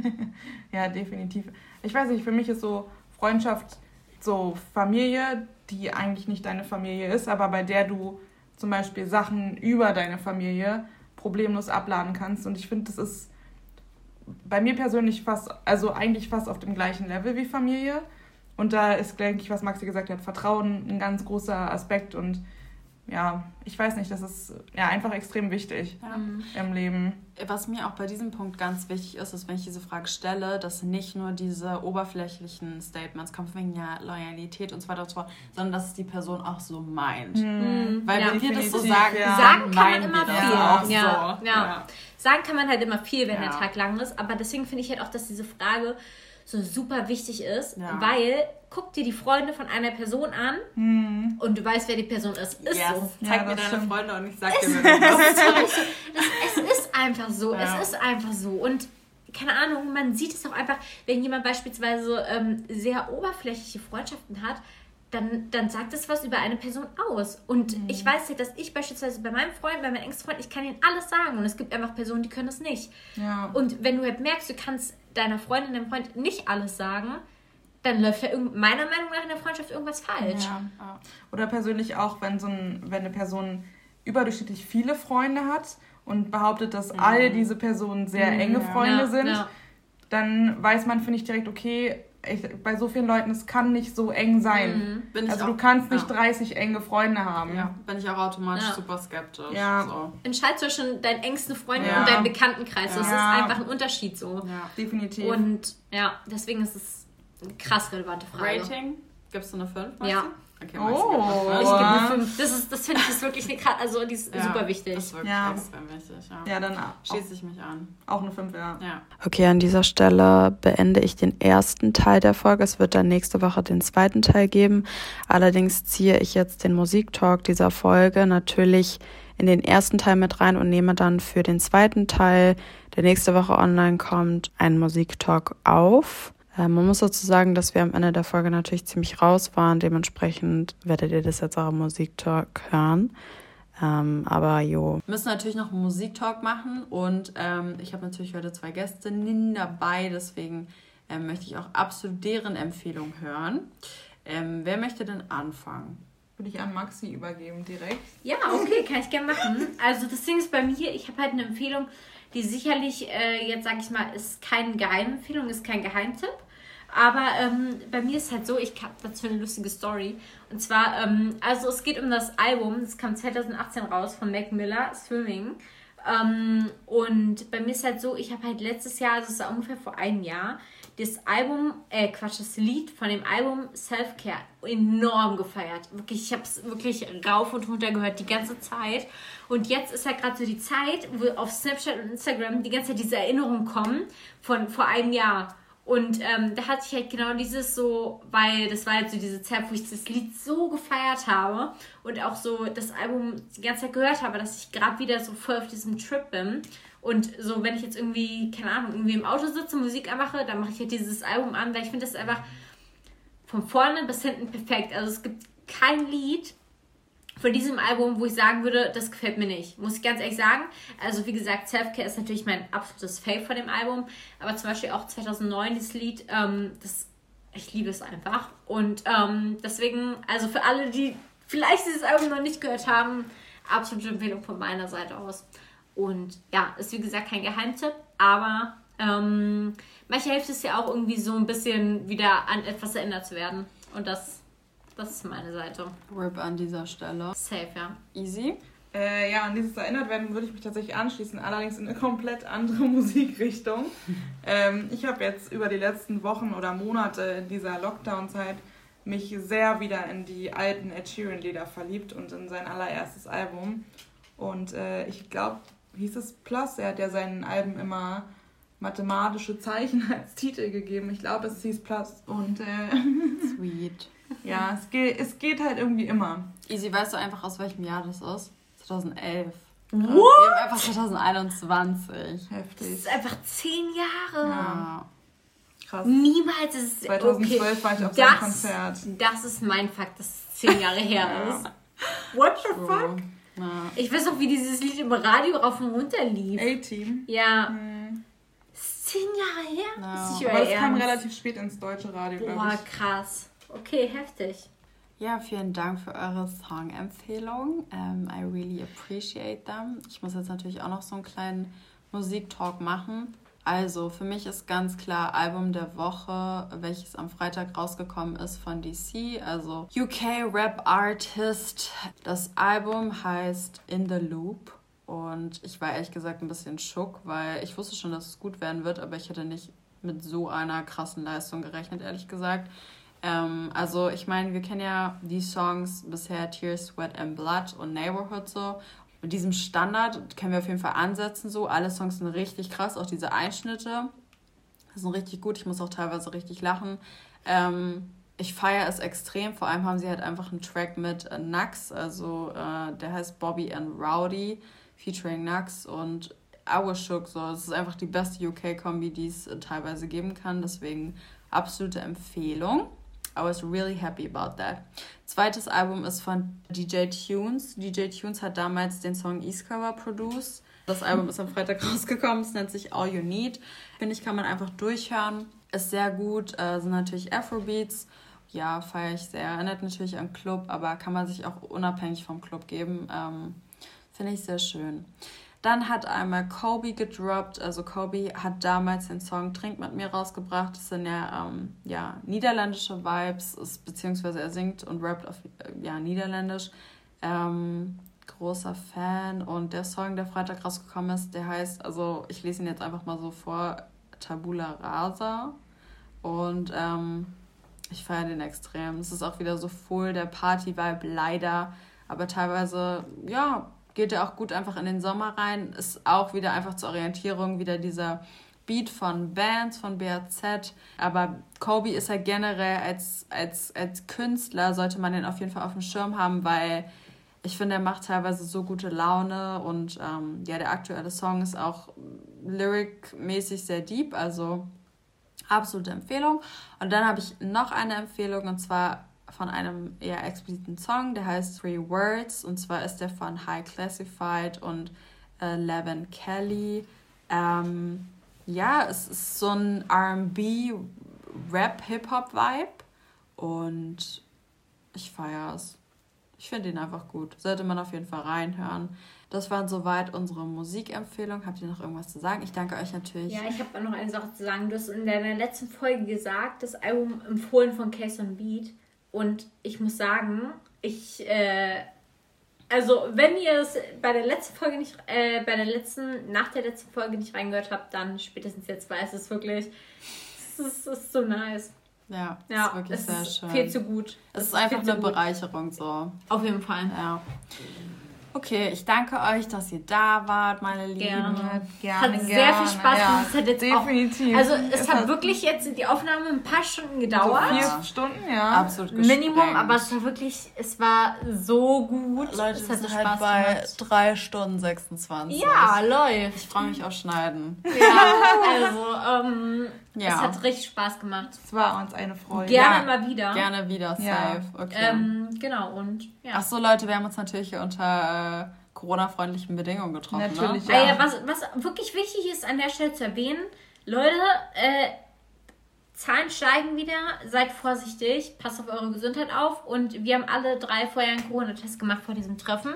Ja, definitiv. Ich weiß nicht, für mich ist so Freundschaft so Familie, die eigentlich nicht deine Familie ist, aber bei der du zum Beispiel Sachen über deine Familie problemlos abladen kannst. Und ich finde, das ist bei mir persönlich fast, also eigentlich fast auf dem gleichen Level wie Familie. Und da ist, denke ich, was Maxi gesagt hat, Vertrauen ein ganz großer Aspekt. Und ja, ich weiß nicht, das ist ja einfach extrem wichtig Ja. im Leben. Was mir auch bei diesem Punkt ganz wichtig ist, ist, wenn ich diese Frage stelle, dass nicht nur diese oberflächlichen Statements kommen, von wegen ja, Loyalität und so weiter und so fort, sondern dass es die Person auch so meint. Weil Ja. wenn wir das so sagen, ja. Sagen kann man immer das viel. auch ja, so. ja. Sagen kann man halt immer viel, wenn Ja. der Tag lang ist. Aber deswegen finde ich halt auch, dass diese Frage so super wichtig ist, Ja. weil guck dir die Freunde von einer Person an und du weißt, wer die Person ist. Ist Yes. so. Ja, Zeig mir das deine stimmt. Freunde und ich sag dir, wer du bist. Es ist einfach so. Ja. Es ist einfach so. Und keine Ahnung, man sieht es auch einfach, wenn jemand beispielsweise ähm, sehr oberflächliche Freundschaften hat, dann, dann sagt es was über eine Person aus. Und ich weiß ja, dass ich beispielsweise bei meinem Freund, bei meinem engsten Freund, ich kann ihnen alles sagen. Und es gibt einfach Personen, die können das nicht. Ja. Und wenn du halt merkst, du kannst deiner Freundin, deinem Freund nicht alles sagen, dann läuft ja meiner Meinung nach in der Freundschaft irgendwas falsch. Ja. Oder persönlich auch, wenn so ein, wenn eine Person überdurchschnittlich viele Freunde hat und behauptet, dass all diese Personen sehr enge Freunde Ja, sind, ja. dann weiß man, finde ich, direkt, okay, ich, bei so vielen Leuten, es kann nicht so eng sein. Bin ich Also auch, du kannst nicht ja. 30 enge Freunde haben. Ja, bin ich auch automatisch Ja. super skeptisch. Ja. So. Entscheid zwischen deinen engsten Freunden Ja. und deinem Bekanntenkreis. Das ist einfach ein Unterschied so. Ja. Definitiv. Und ja, deswegen ist es eine krass relevante Frage. Rating? Gibst du eine 5? Ja. Okay, Oh. Ich gebe eine Wow. 5. Das, ist, das finde ich ist wirklich eine krass, also die ist Ja, super wichtig. Das ist wirklich Ja. extrem wichtig, ja. ja, dann Schließe ich mich an. auch, auch eine 5, ja. Ja. Okay, an dieser Stelle beende ich den ersten Teil der Folge. Es wird dann nächste Woche den zweiten Teil geben. Allerdings ziehe ich jetzt den Musiktalk dieser Folge natürlich in den ersten Teil mit rein und nehme dann für den zweiten Teil, der nächste Woche online kommt, einen Musiktalk auf. Äh, Man muss dazu sagen, dass wir am Ende der Folge natürlich ziemlich raus waren. Dementsprechend werdet ihr das jetzt auch im Musiktalk hören. Ähm, aber jo. Wir müssen natürlich noch einen Musiktalk machen und ähm, ich habe natürlich heute zwei Gästinnen dabei, deswegen ähm, möchte ich auch absolut deren Empfehlung hören. Ähm, wer möchte denn anfangen? Würde ich an Maxi übergeben direkt. Ja, okay, kann ich gerne machen. Also das Ding ist bei mir, ich habe halt eine Empfehlung, die sicherlich, äh, jetzt sage ich mal, ist keine Geheimempfehlung, ist kein Geheimtipp. Aber ähm, bei mir ist halt so, ich habe dazu eine lustige Story. Und zwar, ähm, also es geht um das Album, das kam 2018 raus von Mac Miller, Swimming. Ähm, und bei mir ist halt so, ich habe halt letztes Jahr, also es war ungefähr vor einem Jahr, das Album, äh Quatsch, das Lied von dem Album Self-Care enorm gefeiert. Wirklich, ich habe es wirklich rauf und runter gehört die ganze Zeit. Und jetzt ist halt gerade so die Zeit, wo auf Snapchat und Instagram die ganze Zeit diese Erinnerungen kommen von vor einem Jahr. Und ähm, da hatte ich halt genau dieses so, weil das war halt so diese Zeit, wo ich das Lied so gefeiert habe und auch so das Album die ganze Zeit gehört habe, dass ich gerade wieder so voll auf diesem Trip bin. Und so, wenn ich jetzt irgendwie, keine Ahnung, irgendwie im Auto sitze, Musik anmache, dann mache ich halt dieses Album an, weil ich finde das einfach von vorne bis hinten perfekt. Also es gibt kein Lied, von diesem Album, wo ich sagen würde, das gefällt mir nicht. Muss ich ganz ehrlich sagen. Also wie gesagt, Selfcare ist natürlich mein absolutes Fave von dem Album. Aber zum Beispiel auch 2009 das Lied, ähm, das, ich liebe es einfach. Und ähm, deswegen, also für alle, die vielleicht dieses Album noch nicht gehört haben, absolute Empfehlung von meiner Seite aus. Und ja, ist wie gesagt kein Geheimtipp, aber ähm, manchmal hilft es ja auch irgendwie so ein bisschen wieder an etwas erinnert zu werden. Und das das ist meine Seite. RIP an dieser Stelle. Safe, ja. Easy. Äh, ja, an dieses erinnert werden würde ich mich tatsächlich anschließen, allerdings in eine komplett andere Musikrichtung. ähm, ich habe jetzt über die letzten Wochen oder Monate in dieser Lockdown-Zeit mich sehr wieder in die alten Ed Sheeran-Lieder verliebt und in sein allererstes Album. Und äh, ich glaube, hieß es Plus, er hat ja seinen Alben immer mathematische Zeichen als Titel gegeben. Ich glaube, es hieß Plus. Und äh, Sweet. Ja, es geht, es geht halt irgendwie immer. Easy, weißt du einfach, aus welchem Jahr das ist? 2011. What? Wir haben einfach 2021. Heftig. Das ist einfach zehn Jahre. Ja. Krass. Niemals ist es 2012 okay. war ich auf das, seinem Konzert. Das ist mein Fakt, dass es zehn Jahre her Ja. ist. What the fuck? True. Ja. Ich weiß auch, wie dieses Lied im Radio rauf und runter lief. A-Team. Ja, Hm. ist zehn Jahre her? Ja. Ist Aber das kam relativ spät ins deutsche Radio, glaube Boah, ich. krass. Okay, heftig. Ja, vielen Dank für eure Song-Empfehlung. Um, I really appreciate them. Ich muss jetzt natürlich auch noch so einen kleinen Musiktalk machen. Also, für mich ist ganz klar Album der Woche, welches am Freitag rausgekommen ist von DC, also UK Rap Artist. Das Album heißt In the Loop und ich war ehrlich gesagt ein bisschen schock, weil ich wusste schon, dass es gut werden wird, aber ich hätte nicht mit so einer krassen Leistung gerechnet, ehrlich gesagt. Ähm, also ich meine, wir kennen ja die Songs bisher Tears, Sweat and Blood und Neighborhood so. Mit diesem Standard können wir auf jeden Fall ansetzen so. Alle Songs sind richtig krass, auch diese Einschnitte sind richtig gut. Ich muss auch teilweise richtig lachen. Ähm, ich feiere es extrem. Vor allem haben sie halt einfach einen Track mit äh, Nux, also äh, der heißt Bobby and Rowdy, featuring Nux und I was shook. So, es ist einfach die beste UK-Kombi, die es teilweise geben kann. Deswegen absolute Empfehlung. I was really happy about that. Zweites Album ist von DJ Tunes. DJ Tunes hat damals den Song East Cover produced. Das Album ist am Freitag rausgekommen. Es nennt sich All You Need. Finde ich, kann man einfach durchhören. Ist sehr gut. Äh, sind natürlich Afrobeats. Ja, feiere ich sehr. Erinnert natürlich an Club, aber kann man sich auch unabhängig vom Club geben. Ähm, Finde ich sehr schön. Dann hat einmal Kobe gedroppt. Also Kobe hat damals den Song Trink mit mir rausgebracht. Das sind ja, ähm, ja niederländische Vibes, ist, beziehungsweise er singt und rappt auf äh, ja, Niederländisch. Ähm, großer Fan. Und der Song, der Freitag rausgekommen ist, der heißt, also ich lese ihn jetzt einfach mal so vor, Tabula Rasa. Und ähm, ich feiere den extrem. Es ist auch wieder so voll der Party-Vibe, leider. Aber teilweise, ja, geht er auch gut einfach in den Sommer rein. Ist auch wieder einfach zur Orientierung wieder dieser Beat von Bands, von BAZ. Aber Kobe ist halt generell als, als, als Künstler, sollte man den auf jeden Fall auf dem Schirm haben, weil ich finde, er macht teilweise so gute Laune und ähm, ja, der aktuelle Song ist auch lyric-mäßig sehr deep, also absolute Empfehlung. Und dann habe ich noch eine Empfehlung und zwar von einem eher expliziten Song, der heißt Three Words. Und zwar ist der von High Classified und äh, Levin Kelly. Ähm, ja, es ist so ein RB, Rap, Hip-Hop-Vibe. Und ich feiere es. Ich finde ihn einfach gut. Sollte man auf jeden Fall reinhören. Das waren soweit unsere Musikempfehlungen. Habt ihr noch irgendwas zu sagen? Ich danke euch natürlich. Ja, ich habe noch eine Sache zu sagen. Du hast in deiner letzten Folge gesagt, das Album empfohlen von Case on Beat. Und ich muss sagen, ich, äh, also wenn ihr es bei der letzten Folge nicht, äh, bei der letzten, nach der letzten Folge nicht reingehört habt, dann spätestens jetzt weiß es wirklich, es ist, es ist so nice. Ja, Ja, ist wirklich es sehr ist schön. viel zu gut. es ist viel einfach eine gut. Bereicherung so. Auf jeden Fall. Ja. Okay, ich danke euch, dass ihr da wart, meine Lieben. Gerne. Gerne, Hat sehr viel Spaß ja. gemacht. Es hat jetzt Definitiv. Auch, also es, Es hat, hat- wirklich jetzt die Aufnahme ein paar Stunden gedauert. Vier Ja. Stunden, ja. Absolut gesprengt. Minimum, aber es war wirklich, es war so gut. Leute, es hat so halt Spaß bei gemacht. 3 Stunden 26. Ja, läuft. Ich freue mich auf Schneiden. Ja, also ähm, Ja. es hat richtig Spaß gemacht. Es war uns eine Freude. Gerne Ja, mal wieder. Gerne wieder, Ja. safe. Okay. Ähm, genau, und ja. Ach so, Leute, wir haben uns natürlich hier unter äh, Corona-freundlichen Bedingungen getroffen. Natürlich, Ne? Ah, ja. ja, was, was wirklich wichtig ist an der Stelle zu erwähnen, Leute, äh, Zahlen steigen wieder, seid vorsichtig, passt auf eure Gesundheit auf und wir haben alle drei vorher einen Corona-Test gemacht vor diesem Treffen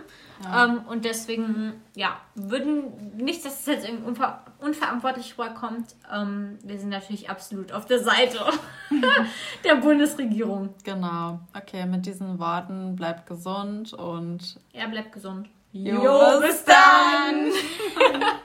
ähm, und deswegen, ja, würden nicht, dass es jetzt irgendwie unver unverantwortlich rüberkommt, ähm, wir sind natürlich absolut auf der Seite der Bundesregierung. Genau. Okay, mit diesen Worten bleibt gesund und Ja, bleibt gesund. Jo, bis dann!